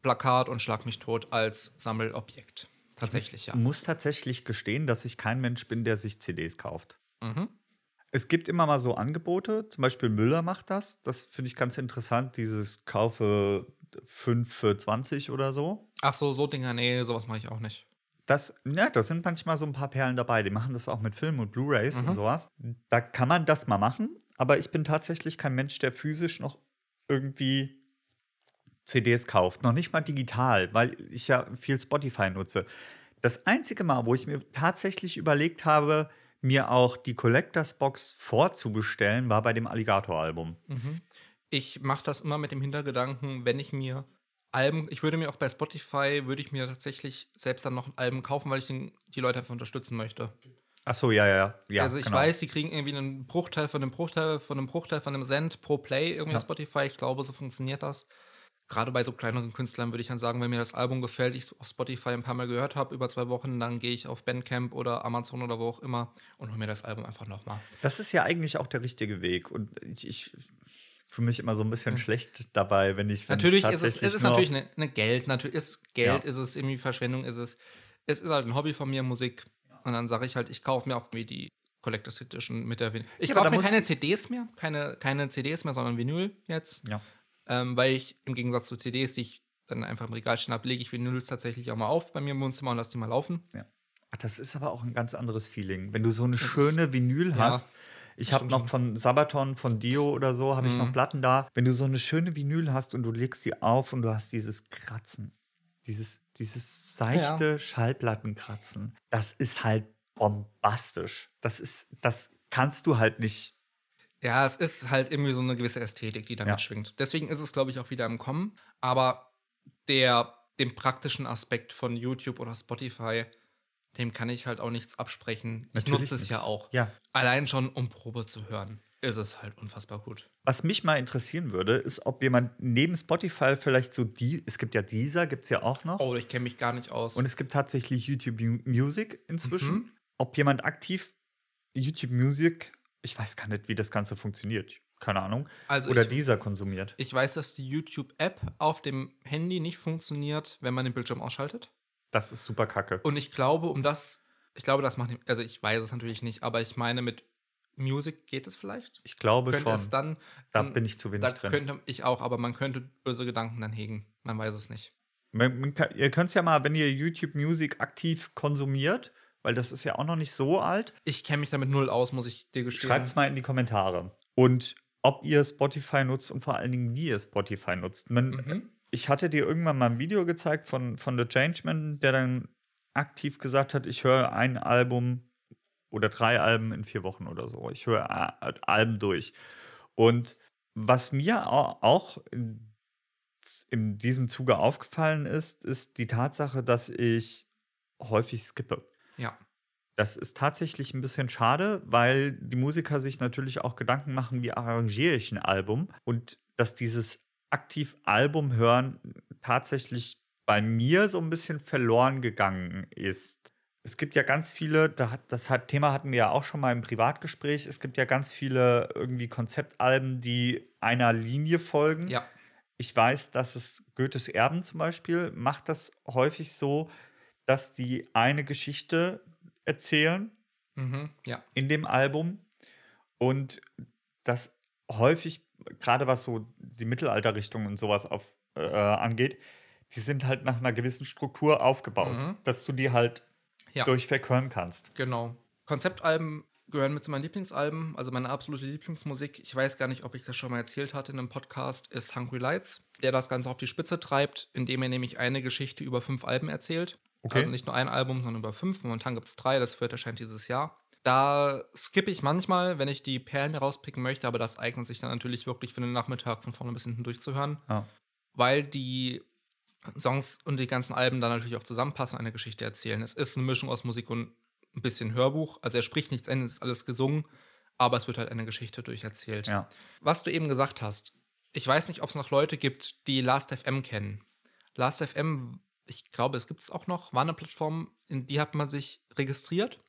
Plakat und schlag mich tot als Sammelobjekt. Tatsächlich, ja. Muss tatsächlich gestehen, dass ich kein Mensch bin, der sich CDs kauft. Mhm. Es gibt immer mal so Angebote, zum Beispiel Müller macht das. Das finde ich ganz interessant, dieses Kaufe 5 für 20 oder so. Ach so, so Dinger, nee, sowas mache ich auch nicht. Das, ja, da sind manchmal so ein paar Perlen dabei. Die machen das auch mit Filmen und Blu-Rays Mhm. und sowas. Da kann man das mal machen, aber ich bin tatsächlich kein Mensch, der physisch noch irgendwie CDs kauft. Noch nicht mal digital, weil ich ja viel Spotify nutze. Das einzige Mal, wo ich mir tatsächlich überlegt habe, mir auch die Collectors Box vorzubestellen, war bei dem Alligator-Album. Mhm. Ich mache das immer mit dem Hintergedanken, wenn ich mir Alben, ich würde mir auch bei Spotify, würde ich mir tatsächlich selbst dann noch ein Album kaufen, weil ich den, die Leute einfach unterstützen möchte. Ach so, ja, ja, ja. also ich genau. weiß, sie kriegen irgendwie einen Bruchteil von einem Bruchteil von einem Bruchteil von einem Cent pro Play irgendwie Ja. auf Spotify. Ich glaube, so funktioniert das. Gerade bei so kleineren Künstlern würde ich dann sagen, wenn mir das Album gefällt, ich es auf Spotify ein paar Mal gehört habe über zwei Wochen, dann gehe ich auf Bandcamp oder Amazon oder wo auch immer und hole mir das Album einfach nochmal. Das ist ja eigentlich auch der richtige Weg. Und ich, ich fühle mich immer so ein bisschen schlecht dabei, wenn ich. Wenn Hm. Natürlich ich ist es, es ist natürlich eine, eine Geld, natürlich ist Geld, Ja. ist es irgendwie Verschwendung, ist es. Es ist halt ein Hobby von mir, Musik. Und dann sage ich halt, ich kaufe mir auch irgendwie die Collectors Edition mit der Vinyl. Ich Ja, kaufe mir keine CDs mehr, keine, keine CDs mehr, sondern Vinyl jetzt. Ja. Ähm, weil ich im Gegensatz zu CDs, die ich dann einfach im Regal stehen habe, lege ich Vinyls tatsächlich auch mal auf bei mir im Wohnzimmer und lasse die mal laufen. Ja. Ach, das ist aber auch ein ganz anderes Feeling. Wenn du so eine Das ist- schöne Vinyl ja, hast. Ich habe noch von Sabaton, von Dio oder so, habe ich noch Mhm. Platten da. Wenn du so eine schöne Vinyl hast und du legst die auf und du hast dieses Kratzen, dieses, dieses seichte Schallplattenkratzen, das ist halt bombastisch. Das ist, das kannst du halt nicht. Ja, es ist halt irgendwie so eine gewisse Ästhetik, die damit Ja. schwingt. Deswegen ist es, glaube ich, auch wieder im Kommen. Aber der, dem praktischen Aspekt von YouTube oder Spotify, dem kann ich halt auch nichts absprechen. Ich Natürlich nutze es nicht. ja auch. Ja. Allein schon, um Probe zu hören, ist es halt unfassbar gut. Was mich mal interessieren würde, ist, ob jemand neben Spotify vielleicht so die, es gibt ja dieser, gibt es ja auch noch. Oh, ich kenne mich gar nicht aus. Und es gibt tatsächlich YouTube Mu- Music inzwischen. Mhm. Ob jemand aktiv YouTube Music, ich weiß gar nicht, wie das Ganze funktioniert. Keine Ahnung. also Oder ich, dieser konsumiert. ich weiß, dass die YouTube-App auf dem Handy nicht funktioniert, wenn man den Bildschirm ausschaltet. Das ist super kacke. Und ich glaube, um das, ich glaube, das macht, also ich weiß es natürlich nicht, aber ich meine, mit Music geht es vielleicht. Ich glaube könnte schon. es dann. da dann- bin ich zu wenig Da drin. könnte ich auch, aber man könnte böse Gedanken dann hegen. Man weiß es nicht. Man, man kann, ihr könnt es ja mal, wenn ihr YouTube Music aktiv konsumiert, weil das ist ja auch noch nicht so alt, Ich kenne mich damit null aus, muss ich dir gestehen. schreibt es mal in die Kommentare. Und ob ihr Spotify nutzt und vor allen Dingen, wie ihr Spotify nutzt. Man, Mhm. ich hatte dir irgendwann mal ein Video gezeigt von, von The Changeman, der dann aktiv gesagt hat, ich höre ein Album oder drei Alben in vier Wochen oder so. Ich höre äh, Alben durch. Und was mir au- auch in, in diesem Zuge aufgefallen ist, ist die Tatsache, dass ich häufig skippe. Ja. Das ist tatsächlich ein bisschen schade, weil die Musiker sich natürlich auch Gedanken machen, wie arrangiere ich ein Album und dass dieses aktiv Album hören tatsächlich bei mir so ein bisschen verloren gegangen ist. Es gibt ja ganz viele, das Thema hatten wir ja auch schon mal im Privatgespräch, es gibt ja ganz viele irgendwie Konzeptalben, die einer Linie folgen. Ja. Ich weiß, dass es Goethes Erben zum Beispiel macht das häufig so, dass die eine Geschichte erzählen Mhm. Ja. in dem Album und das häufig, gerade was so die Mittelalterrichtung und sowas auf, äh, angeht, die sind halt nach einer gewissen Struktur aufgebaut, Mhm. dass du die halt Ja. durchweg hören kannst. Genau. Konzeptalben gehören mit zu meinen Lieblingsalben, also meine absolute Lieblingsmusik. Ich weiß gar nicht, ob ich das schon mal erzählt hatte in einem Podcast, ist Hungry Lights, der das Ganze auf die Spitze treibt, indem er nämlich eine Geschichte über fünf Alben erzählt. Okay. Also nicht nur ein Album, sondern über fünf. Momentan gibt es drei, das vierte erscheint dieses Jahr. Da skippe ich manchmal, wenn ich die Perlen mir rauspicken möchte, aber das eignet sich dann natürlich wirklich für den Nachmittag von vorne bis hinten durchzuhören, Ja. weil die Songs und die ganzen Alben dann natürlich auch zusammenpassen und eine Geschichte erzählen. Es ist eine Mischung aus Musik und ein bisschen Hörbuch. Also er spricht nichts es ist alles gesungen, aber es wird halt eine Geschichte durcherzählt. Ja. Was du eben gesagt hast, ich weiß nicht, ob es noch Leute gibt, die Last.fm kennen. Last.fm, ich glaube, es gibt es auch noch, war eine Plattform, in die hat man sich registriert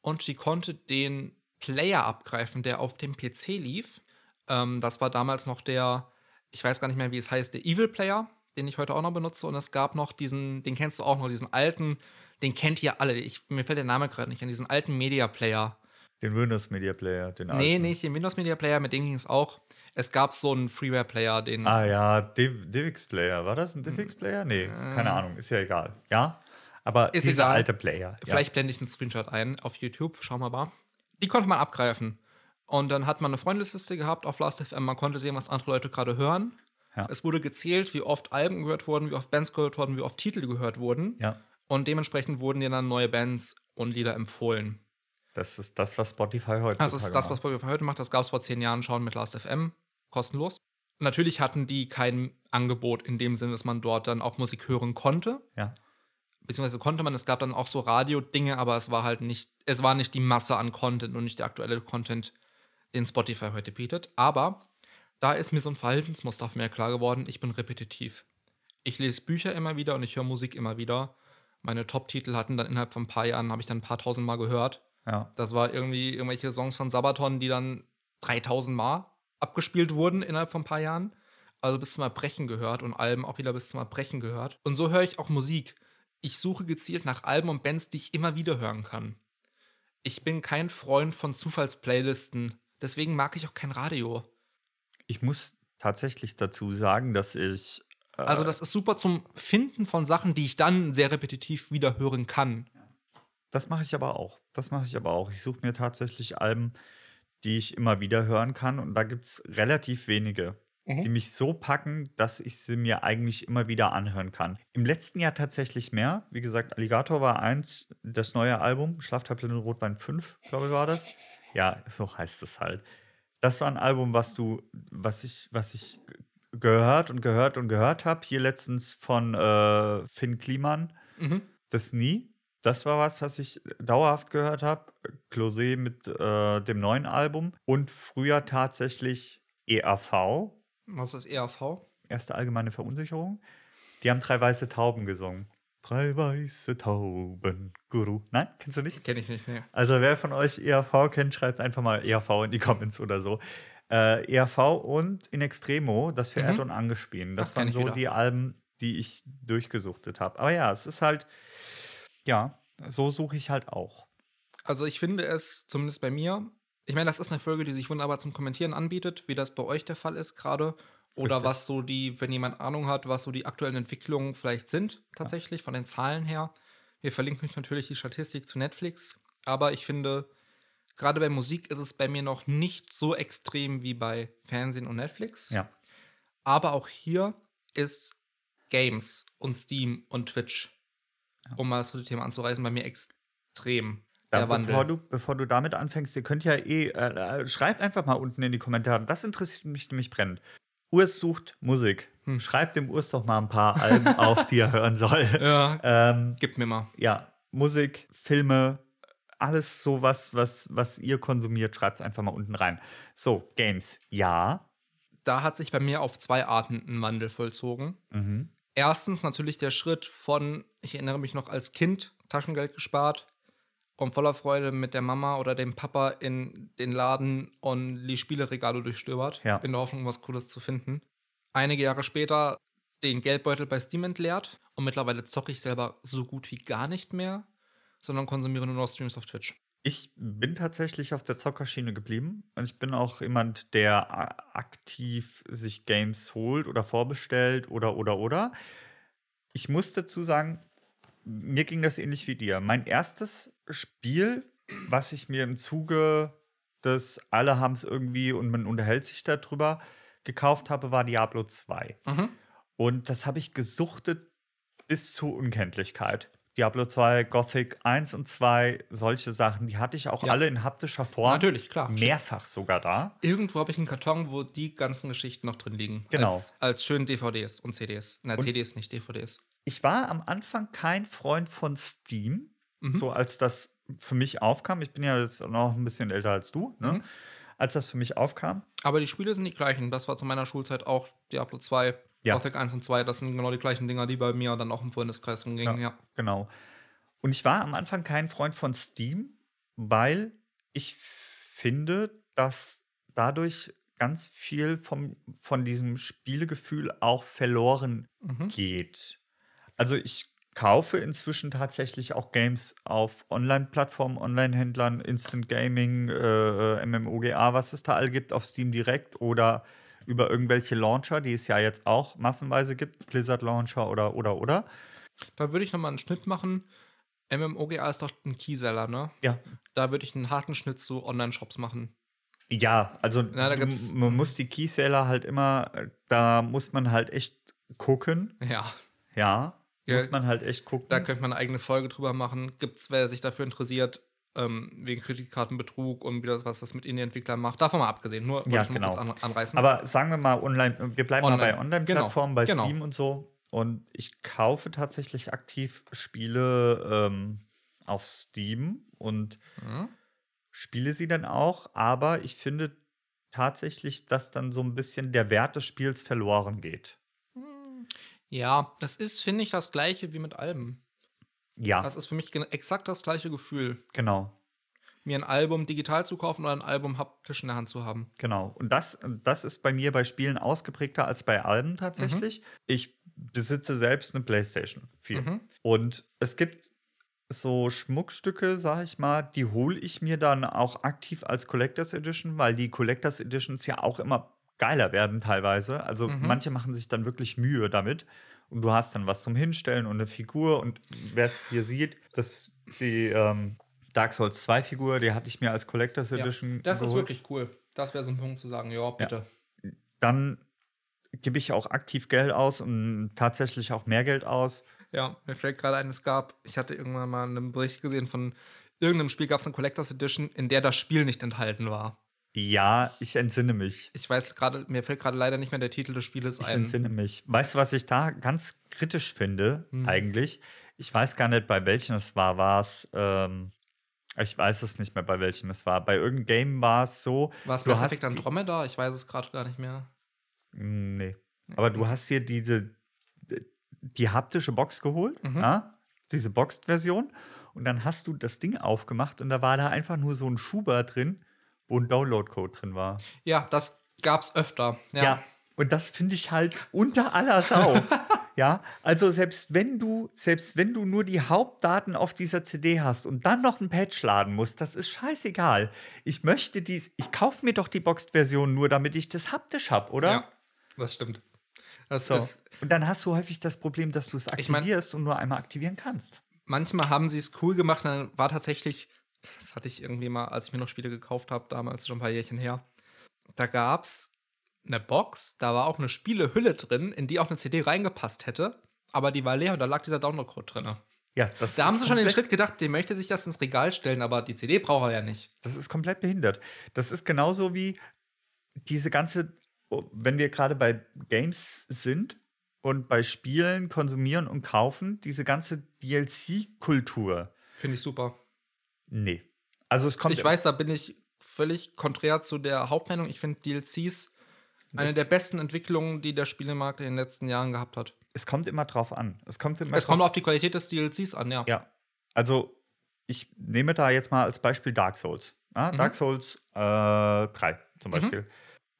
und die konnte den Player abgreifen, der auf dem PC lief. Ähm, das war damals noch der, ich weiß gar nicht mehr, wie es heißt, der Evil Player, den ich heute auch noch benutze. Und es gab noch diesen, den kennst du auch noch, diesen alten, den kennt ihr alle. Ich, mir fällt der Name gerade nicht an, diesen alten Media Player. Den Windows Media Player, den Nee, alten. nicht den Windows Media Player, mit dem ging es auch. Es gab so einen Freeware-Player, den. Ah ja, Div- DivX Player. War das ein DivX Player? Nee, keine Ahnung, ist ja egal. Ja, aber Ist dieser egal. alte Player. Vielleicht blende ich einen Screenshot ein auf YouTube, schauen wir mal. Die konnte man abgreifen. Und dann hat man eine Freundesliste gehabt auf Last.fm. Man konnte sehen, was andere Leute gerade hören. Ja. Es wurde gezählt, wie oft Alben gehört wurden, wie oft Bands gehört wurden, wie oft Titel gehört wurden. Ja, Und dementsprechend wurden dir dann neue Bands und Lieder empfohlen. das ist das, was Spotify heute Das ist das, was Spotify heute macht. Das gab es vor zehn Jahren schon mit Last.fm. Kostenlos. Natürlich hatten die kein Angebot in dem Sinne, dass man dort dann auch Musik hören konnte. Ja, beziehungsweise konnte man, es gab dann auch so Radio-Dinge, aber es war halt nicht, es war nicht die Masse an Content und nicht der aktuelle Content, den Spotify heute bietet. Aber da ist mir so ein Verhaltensmuster auf mir klar geworden, ich bin repetitiv. Ich lese Bücher immer wieder und ich höre Musik immer wieder. Meine Top-Titel hatten dann innerhalb von ein paar Jahren, habe ich dann ein paar tausend Mal gehört. ja. Das war irgendwie irgendwelche Songs von Sabaton, die dann 3000 Mal abgespielt wurden innerhalb von ein paar Jahren. Also bis zum Erbrechen gehört und Alben auch wieder bis zum Erbrechen gehört. Und so höre ich auch Musik. Ich suche gezielt nach Alben und Bands, die ich immer wieder hören kann. Ich bin kein Freund von Zufallsplaylisten. Deswegen mag ich auch kein Radio. Ich muss tatsächlich dazu sagen, dass ich. Äh, Also das ist super zum Finden von Sachen, die ich dann sehr repetitiv wieder hören kann. Das mache ich aber auch. Das mache ich aber auch. Ich suche mir tatsächlich Alben, die ich immer wieder hören kann. Und da gibt es relativ wenige, die Mhm. mich so packen, dass ich sie mir eigentlich immer wieder anhören kann. Im letzten Jahr tatsächlich mehr. Wie gesagt, Alligator war eins, das neue Album, Schlaftablette Rotwein 5, glaube ich, war das. Ja, so heißt es halt. Das war ein Album, was du, was ich, was ich gehört und gehört und gehört habe. Hier letztens von äh, Finn Kliman, Mhm. das nie. Das war was, was ich dauerhaft gehört habe. Closé mit äh, dem neuen Album. Und früher tatsächlich EAV, Was ist ERV? erste allgemeine Verunsicherung. Die haben drei weiße Tauben gesungen. Drei weiße Tauben, Guru. Nein, kennst du nicht? Kenne ich nicht, nee. Also wer von euch ERV kennt, schreibt einfach mal ERV in die Comments oder so. Äh, ERV und In Extremo, das Verehrt Mhm. und Angespielen. Das, Das kenn waren so wieder. die Alben, die ich durchgesuchtet habe. Aber ja, es ist halt, ja, so suche ich halt auch. Also ich finde es, zumindest bei mir, ich meine, das ist eine Folge, die sich wunderbar zum Kommentieren anbietet, wie das bei euch der Fall ist gerade. Oder Richtig. was so die, wenn jemand Ahnung hat, was so die aktuellen Entwicklungen vielleicht sind, tatsächlich, von den Zahlen her. Wir verlinken euch natürlich die Statistik zu Netflix, aber ich finde, gerade bei Musik ist es bei mir noch nicht so extrem wie bei Fernsehen und Netflix. Ja. Aber auch hier ist Games und Steam und Twitch, um mal das dritte Thema anzureißen, bei mir extrem. Wandel. bevor, du, bevor du damit anfängst, ihr könnt ja eh, äh, äh, schreibt einfach mal unten in die Kommentare. Das interessiert mich nämlich brennend. Urs sucht Musik. Hm. Schreibt dem Urs doch mal ein paar Alben <laughs> auf, die er hören soll. <laughs> Ja, Ähm, gib mir mal. ja, Musik, Filme, alles so was, was, was ihr konsumiert, schreibt es einfach mal unten rein. So, Games, ja. Da hat sich bei mir auf zwei Arten ein Wandel vollzogen. Mhm. Erstens natürlich der Schritt von, ich erinnere mich noch als Kind, Taschengeld gespart und voller Freude mit der Mama oder dem Papa in den Laden und die Spieleregale durchstöbert, Ja. in der Hoffnung, was Cooles zu finden. Einige Jahre später den Geldbeutel bei Steam entleert und mittlerweile zocke ich selber so gut wie gar nicht mehr, sondern konsumiere nur noch Streams auf Twitch. Ich bin tatsächlich auf der Zockerschiene geblieben. Und ich bin auch jemand, der a- aktiv sich Games holt oder vorbestellt oder, oder, oder. Ich muss dazu sagen, mir ging das ähnlich wie dir. Mein erstes Spiel, was ich mir im Zuge des Alle haben es irgendwie und man unterhält sich darüber gekauft habe, war Diablo 2. Mhm. Und das habe ich gesuchtet bis zur Unkenntlichkeit. Diablo 2, Gothic 1 und 2, solche Sachen, die hatte ich auch Ja. alle in haptischer Form. Natürlich, klar. Mehrfach sogar da. Irgendwo habe ich einen Karton, wo die ganzen Geschichten noch drin liegen. Genau. Als, als schön DVDs und CDs. Nein, Und- CDs nicht, DVDs. Ich war am Anfang kein Freund von Steam, Mhm. so als das für mich aufkam. Ich bin ja jetzt noch ein bisschen älter als du, ne? Mhm. Als das für mich aufkam. Aber die Spiele sind die gleichen. Das war zu meiner Schulzeit auch Diablo 2, Ja. Gothic 1 und 2. Das sind genau die gleichen Dinger, die bei mir dann auch im Freundeskreis rumgingen. Ja. Genau. Und ich war am Anfang kein Freund von Steam, weil ich finde, dass dadurch ganz viel vom, von diesem Spielegefühl auch verloren Mhm. geht. Also ich kaufe inzwischen tatsächlich auch Games auf Online-Plattformen, Online-Händlern, Instant Gaming, äh, MMOGA, was es da all gibt, auf Steam direkt oder über irgendwelche Launcher, die es ja jetzt auch massenweise gibt, Blizzard Launcher oder oder oder. Da würde ich nochmal einen Schnitt machen. MMOGA ist doch ein Keyseller, ne? Ja, Da würde ich einen harten Schnitt zu Online-Shops machen. Ja, also Na, du- man muss die Keyseller halt immer, äh, da muss man halt echt gucken. Ja. Ja, Ja, muss man halt echt gucken. Da könnte man eine eigene Folge drüber machen. Gibt es, wer sich dafür interessiert, ähm, wegen Kreditkartenbetrug und wie das, was das mit Indie-Entwicklern macht. Davon mal abgesehen. Nur Ja, genau. kurz an, anreißen. Aber sagen wir mal online, wir bleiben mal Online, bei Online-Plattformen, bei genau. Steam und so. Und ich kaufe tatsächlich aktiv Spiele ähm, auf Steam und Mhm. spiele sie dann auch, aber ich finde tatsächlich, dass dann so ein bisschen der Wert des Spiels verloren geht. Ja, das ist, finde ich, das gleiche wie mit Alben. Ja, Das ist für mich exakt das gleiche Gefühl, genau. mir ein Album digital zu kaufen oder ein Album haptisch in der Hand zu haben. Genau. Und das, das ist bei mir bei Spielen ausgeprägter als bei Alben tatsächlich. Ich besitze selbst eine PlayStation 4. Mhm. Und es gibt so Schmuckstücke, sag ich mal, die hole ich mir dann auch aktiv als Collectors Edition, weil die Collectors Editions ja auch immer geiler werden teilweise. Also Mhm. manche machen sich dann wirklich Mühe damit. Und du hast dann was zum Hinstellen und eine Figur. Und wer es hier sieht, das, die ähm, Dark Souls 2 Figur, die hatte ich mir als Collectors Ja, Edition das ist geholt. wirklich cool. Das wäre so ein Punkt zu sagen, ja, bitte. Dann gebe ich auch aktiv Geld aus und tatsächlich auch mehr Geld aus. Ja, mir fällt gerade ein, es gab, ich hatte irgendwann mal einen Bericht gesehen von irgendeinem Spiel, gab es eine Collectors Edition, in der das Spiel nicht enthalten war. Ja, ich entsinne mich. Ich weiß gerade, mir fällt gerade leider nicht mehr der Titel des Spieles Ich ein. entsinne mich. Weißt du, was ich da ganz kritisch finde, Hm. eigentlich? Ich weiß gar nicht, bei welchem es war. War es, ähm, ich weiß es nicht mehr, bei welchem es war. Bei irgendeinem Game war es so. War es Mass Effect Andromeda? Ich weiß es gerade gar nicht mehr. Mm, Nee. Aber du hast hier diese, die haptische Box geholt, Mhm. ja? diese Boxed-Version. Und dann hast du das Ding aufgemacht und da war da einfach nur so ein Schuber drin, wo ein Download-Code drin war. Ja, das gab's öfter. Ja. Ja. Und das finde ich halt unter aller Sau. <laughs> ja, also selbst wenn du, selbst wenn du nur die Hauptdaten auf dieser CD hast und dann noch ein Patch laden musst, das ist scheißegal. Ich möchte dies, ich kaufe mir doch die Boxed-Version nur, damit ich das haptisch habe, oder? Ja, das stimmt. Das So. ist, Und dann hast du häufig das Problem, dass du es Ich mein- aktivierst und nur einmal aktivieren kannst. manchmal haben sie es cool gemacht, dann war tatsächlich, das hatte ich irgendwie mal, als ich mir noch Spiele gekauft habe, damals schon ein paar Jährchen her, da gab's eine Box, da war auch eine Spielehülle drin, in die auch eine CD reingepasst hätte, aber die war leer und da lag dieser Download-Code drin. Ja, das Da haben sie schon den Schritt gedacht, der möchte sich das ins Regal stellen, aber die CD braucht er ja nicht. Das ist komplett behindert. Das ist genauso wie diese ganze, oh, wenn wir gerade bei Games sind und bei Spielen konsumieren und kaufen, diese ganze DLC-Kultur. Finde ich super. Nee. Also es kommt. ich weiß, da bin ich völlig konträr zu der Hauptmeinung. Ich finde DLCs eine der besten Entwicklungen, die der Spielemarkt in den letzten Jahren gehabt hat. Es kommt immer drauf an. Es kommt immer Es kommt auf die Qualität des DLCs an, ja. Ja. Also, ich nehme da jetzt mal als Beispiel Dark Souls. Ja, Mhm. Dark Souls äh, 3 zum Mhm. Beispiel.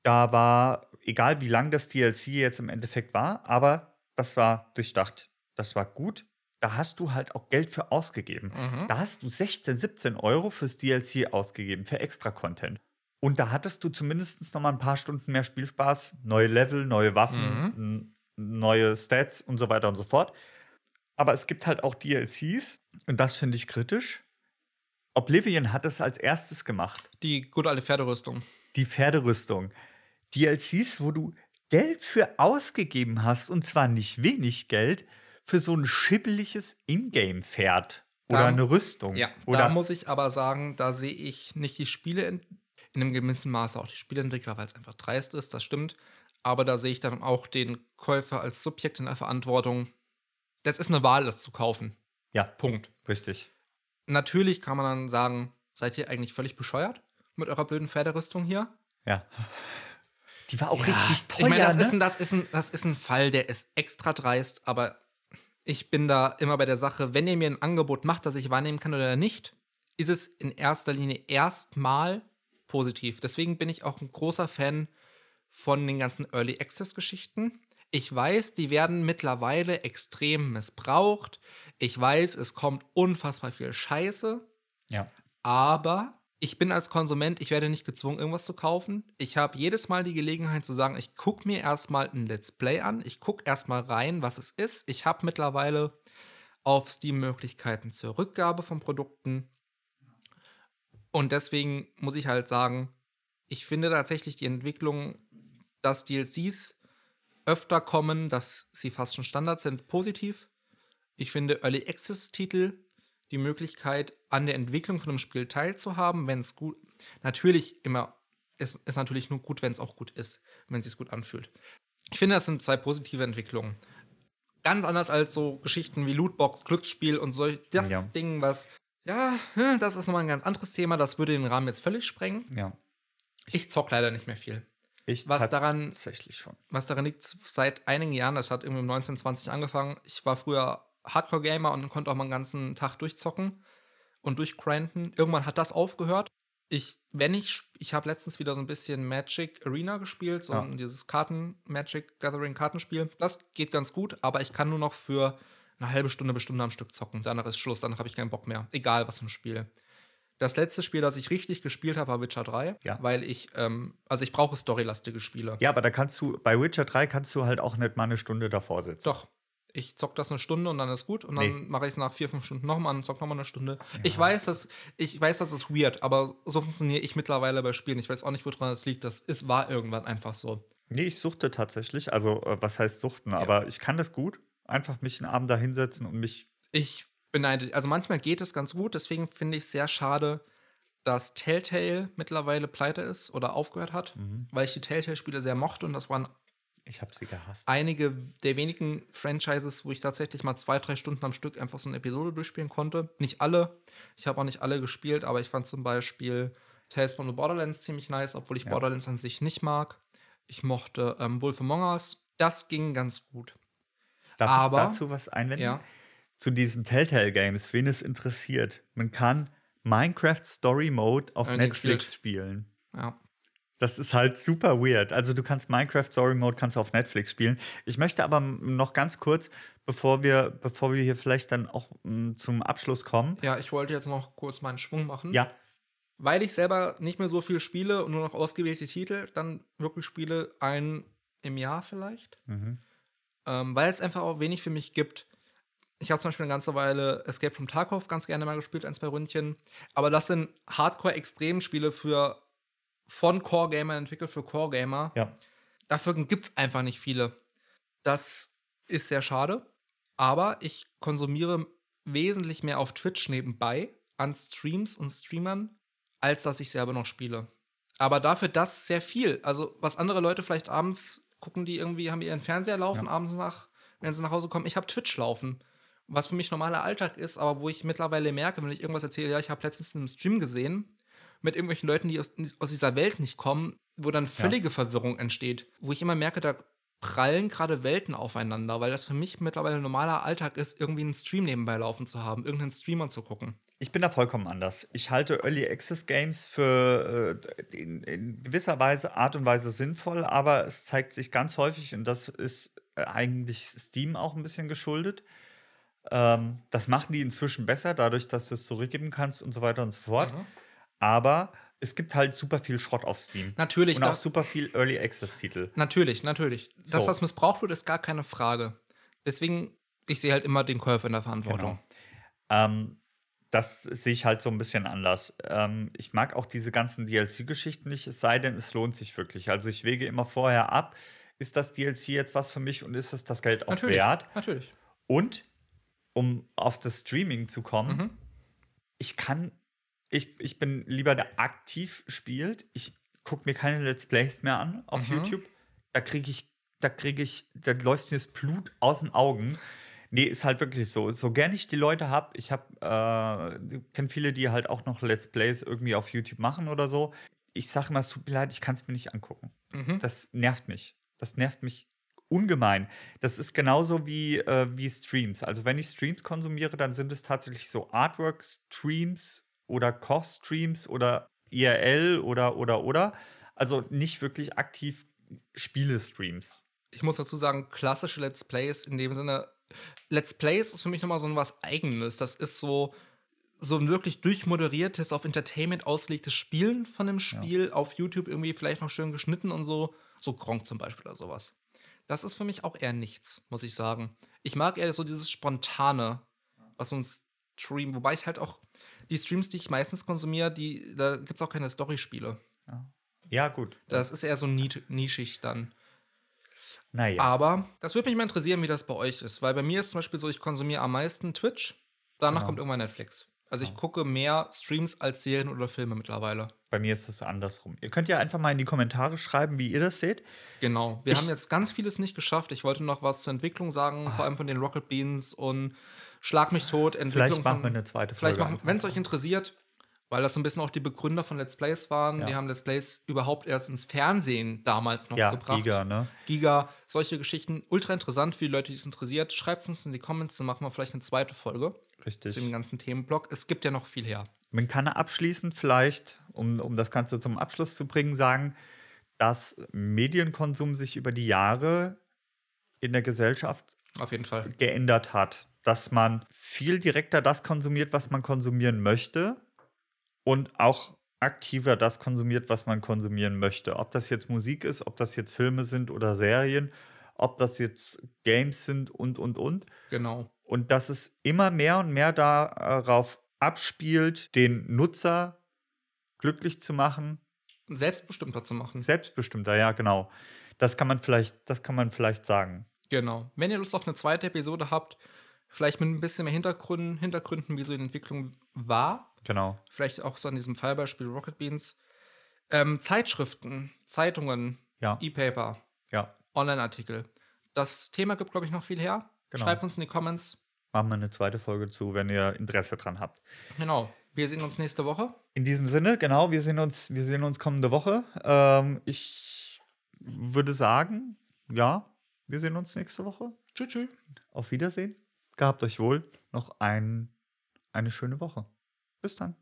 Da war, egal wie lang das DLC jetzt im Endeffekt war, aber das war durchdacht. Das war gut. Da hast du halt auch Geld für ausgegeben. Mhm. Da hast du 16, 17 Euro fürs DLC ausgegeben, für extra Content. Und da hattest du zumindest noch mal ein paar Stunden mehr Spielspaß, neue Level, neue Waffen, n- neue Stats und so weiter und so fort. Aber es gibt halt auch DLCs, und das finde ich kritisch. Oblivion hat es als erstes gemacht. Die gute alte Pferderüstung. Die Pferderüstung. DLCs, wo du Geld für ausgegeben hast, und zwar nicht wenig Geld, für so ein schibbeliges Ingame-Pferd oder Da- eine Rüstung. Ja, oder da muss ich aber sagen, da sehe ich nicht die Spiele in, in einem gewissen Maße auch die Spieleentwickler, weil es einfach dreist ist, das stimmt. Aber da sehe ich dann auch den Käufer als Subjekt in der Verantwortung. Das ist eine Wahl, das zu kaufen. ja, Punkt. richtig. Natürlich kann man dann sagen, seid ihr eigentlich völlig bescheuert mit eurer blöden Pferderüstung hier? Ja. Die war auch Ja, richtig teuer. Ich meine, das, ne? ist ein, das, ist ein, das ist ein Fall, der ist extra dreist, aber ich bin da immer bei der Sache, wenn ihr mir ein Angebot macht, das ich wahrnehmen kann oder nicht, ist es in erster Linie erstmal positiv. Deswegen bin ich auch ein großer Fan von den ganzen Early Access Geschichten. Ich weiß, die werden mittlerweile extrem missbraucht. Ich weiß, es kommt unfassbar viel Scheiße. ja. Aber ich bin als Konsument, ich werde nicht gezwungen, irgendwas zu kaufen. Ich habe jedes Mal die Gelegenheit zu sagen, ich gucke mir erstmal ein Let's Play an. Ich gucke erstmal rein, was es ist. Ich habe mittlerweile auf Steam Möglichkeiten zur Rückgabe von Produkten. Und deswegen muss ich halt sagen, ich finde tatsächlich die Entwicklung, dass DLCs öfter kommen, dass sie fast schon Standard sind, positiv. Ich finde Early Access Titel die Möglichkeit, an der Entwicklung von einem Spiel teilzuhaben, wenn es gut. Natürlich immer, es ist natürlich nur gut, wenn es auch gut ist, wenn es sich gut anfühlt. Ich finde, das sind zwei positive Entwicklungen. Ganz anders als so Geschichten wie Lootbox, Glücksspiel und solch das Ja. Ding, was. Ja, hm, das ist nochmal ein ganz anderes Thema, das würde den Rahmen jetzt völlig sprengen. ja. Ich zock leider nicht mehr viel. Ich Was daran tatsächlich schon. was daran liegt, seit einigen Jahren, das hat irgendwie um 1920 angefangen. Ich war früher Hardcore-Gamer und konnte auch mal einen ganzen Tag durchzocken und durchgrinden. Irgendwann hat das aufgehört. Ich, wenn ich, ich habe letztens wieder so ein bisschen Magic Arena gespielt, so Ja. ein- dieses Karten, Magic Gathering Kartenspiel. Das geht ganz gut, aber ich kann nur noch für eine halbe Stunde bis Stunde am Stück zocken. Danach ist Schluss, danach habe ich keinen Bock mehr. Egal was im Spiel. Das letzte Spiel, das ich richtig gespielt habe, war Witcher 3, Ja. weil ich, ähm, also ich brauche storylastige Spiele. Ja, aber da kannst du, bei Witcher 3 kannst du halt auch nicht mal eine Stunde davor sitzen. Doch. Ich zock das eine Stunde und dann ist gut und dann Nee. mache ich es nach vier, fünf Stunden nochmal und zock nochmal eine Stunde. Ich weiß, dass ich weiß, das ist weird, aber so funktioniere ich mittlerweile bei Spielen. Ich weiß auch nicht, woran das liegt. Das ist, war irgendwann einfach so. Nee, ich suchte tatsächlich. Also, äh, was heißt suchten? Aber ich kann das gut. Einfach mich einen Abend da hinsetzen und mich. Ich beneide, also manchmal geht es ganz gut, deswegen finde ich es sehr schade, dass Telltale mittlerweile pleite ist oder aufgehört hat, Mhm. weil ich die Telltale-Spiele sehr mochte und das waren Ich habe sie gehasst. einige der wenigen Franchises, wo ich tatsächlich mal zwei, drei Stunden am Stück einfach so eine Episode durchspielen konnte. Nicht alle. Ich habe auch nicht alle gespielt, aber ich fand zum Beispiel Tales from the Borderlands ziemlich nice, obwohl ich Ja. Borderlands an sich nicht mag. Ich mochte ähm, Wolf Among Us. Das ging ganz gut. Darf aber- ich dazu was einwenden? Ja. Zu diesen Telltale-Games, wen es interessiert. Man kann Minecraft Story Mode auf Äh, Netflix spielen. Ja. Das ist halt super weird. Also du kannst Minecraft Story Mode kannst du auf Netflix spielen. Ich möchte aber noch ganz kurz, bevor wir, bevor wir hier vielleicht dann auch m, zum Abschluss kommen. ja, ich wollte jetzt noch kurz meinen Schwung machen. Ja, Weil ich selber nicht mehr so viel spiele und nur noch ausgewählte Titel dann wirklich spiele, einen im Jahr vielleicht. Mhm. Ähm, weil es einfach auch wenig für mich gibt. Ich habe zum Beispiel eine ganze Weile Escape from Tarkov ganz gerne mal gespielt, ein, zwei Ründchen. Aber das sind Hardcore-Extremspiele für von Core-Gamer entwickelt für Core-Gamer. ja. Dafür gibt es einfach nicht viele. Das ist sehr schade. Aber ich konsumiere wesentlich mehr auf Twitch nebenbei an Streams und Streamern, als dass ich selber noch spiele. Aber dafür das sehr viel. Also, was andere Leute vielleicht abends gucken, die irgendwie haben ihren Fernseher laufen, abends nach, wenn sie nach Hause kommen. Ich habe Twitch laufen. Was für mich normaler Alltag ist, aber wo ich mittlerweile merke, wenn ich irgendwas erzähle, ja, ich habe letztens einen Stream gesehen mit irgendwelchen Leuten, die aus, aus dieser Welt nicht kommen, wo dann völlige Verwirrung entsteht. Wo ich immer merke, da prallen gerade Welten aufeinander, weil das für mich mittlerweile normaler Alltag ist, irgendwie einen Stream nebenbei laufen zu haben, irgendeinen Streamer zu gucken. Ich bin da vollkommen anders. Ich halte Early Access Games für äh, in, in gewisser Weise, Art und Weise sinnvoll, aber es zeigt sich ganz häufig, und das ist äh, eigentlich Steam auch ein bisschen geschuldet. Ähm, das machen die inzwischen besser, dadurch, dass du es zurückgeben kannst und so weiter und so fort. Mhm. Aber es gibt halt super viel Schrott auf Steam. Natürlich, Und auch super viel Early Access Titel. Natürlich, natürlich. Dass So. das missbraucht wird, ist gar keine Frage. Deswegen, ich sehe halt immer den Käufer in der Verantwortung. Ähm, das sehe ich halt so ein bisschen anders. Ähm, ich mag auch diese ganzen DLC-Geschichten nicht, es sei denn, es lohnt sich wirklich. Also ich wege immer vorher ab, ist das DLC jetzt was für mich und ist es das Geld auch Natürlich, wert? natürlich. Und um auf das Streaming zu kommen, Mhm. ich kann, ich, ich bin lieber der aktiv spielt. Ich gucke mir keine Let's Plays mehr an auf Mhm. YouTube. Da kriege ich, da kriege ich, da läuft mir das Blut aus den Augen. Nee, ist halt wirklich so. So gern ich die Leute habe, ich habe, äh, kenne viele, die halt auch noch Let's Plays irgendwie auf YouTube machen oder so. Ich sage immer, es tut mir leid, ich kann es mir nicht angucken. Mhm. Das nervt mich. Das nervt mich ungemein. Das ist genauso wie, äh, wie Streams. Also wenn ich Streams konsumiere, dann sind es tatsächlich so Artwork-Streams oder Koch-Streams oder IRL oder oder oder. Also nicht wirklich aktiv Spiele-Streams. Ich muss dazu sagen, klassische Let's Plays in dem Sinne, Let's Plays ist für mich nochmal so was Eigenes. Das ist so, so ein wirklich durchmoderiertes, auf Entertainment ausgelegtes Spielen von dem Spiel, auf YouTube irgendwie vielleicht noch schön geschnitten und so. So Gronk zum Beispiel oder sowas. Das ist für mich auch eher nichts, muss ich sagen. Ich mag eher so dieses Spontane, was ein Stream, wobei ich halt auch die Streams, die ich meistens konsumiere, die, da gibt es auch keine Storyspiele. Ja, gut. Das ist eher so nisch- nischig dann. Naja. Aber das würde mich mal interessieren, wie das bei euch ist. Weil bei mir ist zum Beispiel so, ich konsumiere am meisten Twitch, danach Genau. kommt irgendwann Netflix. Also ich gucke mehr Streams als Serien oder Filme mittlerweile. Bei mir ist es andersrum. Ihr könnt ja einfach mal in die Kommentare schreiben, wie ihr das seht. Genau. Wir Ich- haben jetzt ganz vieles nicht geschafft. Ich wollte noch was zur Entwicklung sagen, vor allem von den Rocket Beans und Schlag mich tot, Entwicklung Vielleicht machen wir eine zweite Vielleicht Folge. machen, einfach. wenn es euch interessiert, weil das so ein bisschen auch die Begründer von Let's Plays waren. Ja. Die haben Let's Plays überhaupt erst ins Fernsehen damals noch ja, gebracht. Giga, ne? Giga, solche Geschichten. Ultra interessant für die Leute, die es interessiert. Schreibt es uns in die Comments, dann machen wir vielleicht eine zweite Folge Richtig. zu dem ganzen Themenblock. Es gibt ja noch viel her. Man kann abschließend vielleicht, um, um das Ganze zum Abschluss zu bringen, sagen, dass Medienkonsum sich über die Jahre in der Gesellschaft Auf jeden Fall. geändert hat. Dass man viel direkter das konsumiert, was man konsumieren möchte und auch aktiver das konsumiert, was man konsumieren möchte. Ob das jetzt Musik ist, ob das jetzt Filme sind oder Serien, ob das jetzt Games sind und, und, und. Genau. Und dass es immer mehr und mehr darauf abspielt, den Nutzer glücklich zu machen. Selbstbestimmter zu machen. Selbstbestimmter, ja, genau. Das kann man vielleicht, das kann man vielleicht sagen. Genau. Wenn ihr Lust auf eine zweite Episode habt, vielleicht mit ein bisschen mehr Hintergründen, Hintergründen wie so die Entwicklung war. Genau. Vielleicht auch so an diesem Fallbeispiel Rocket Beans. Ähm, Zeitschriften, Zeitungen, Ja. E-Paper, Ja. Online-Artikel. Das Thema gibt, glaube ich, noch viel her. Genau. Schreibt uns in die Comments. Machen wir eine zweite Folge zu, wenn ihr Interesse dran habt. Genau. Wir sehen uns nächste Woche. In diesem Sinne, genau, wir sehen uns, wir sehen uns kommende Woche. Ähm, ich würde sagen, ja, wir sehen uns nächste Woche. Tschüss. tschüss. Auf Wiedersehen. Gehabt euch wohl. Noch ein, eine schöne Woche. Bis dann.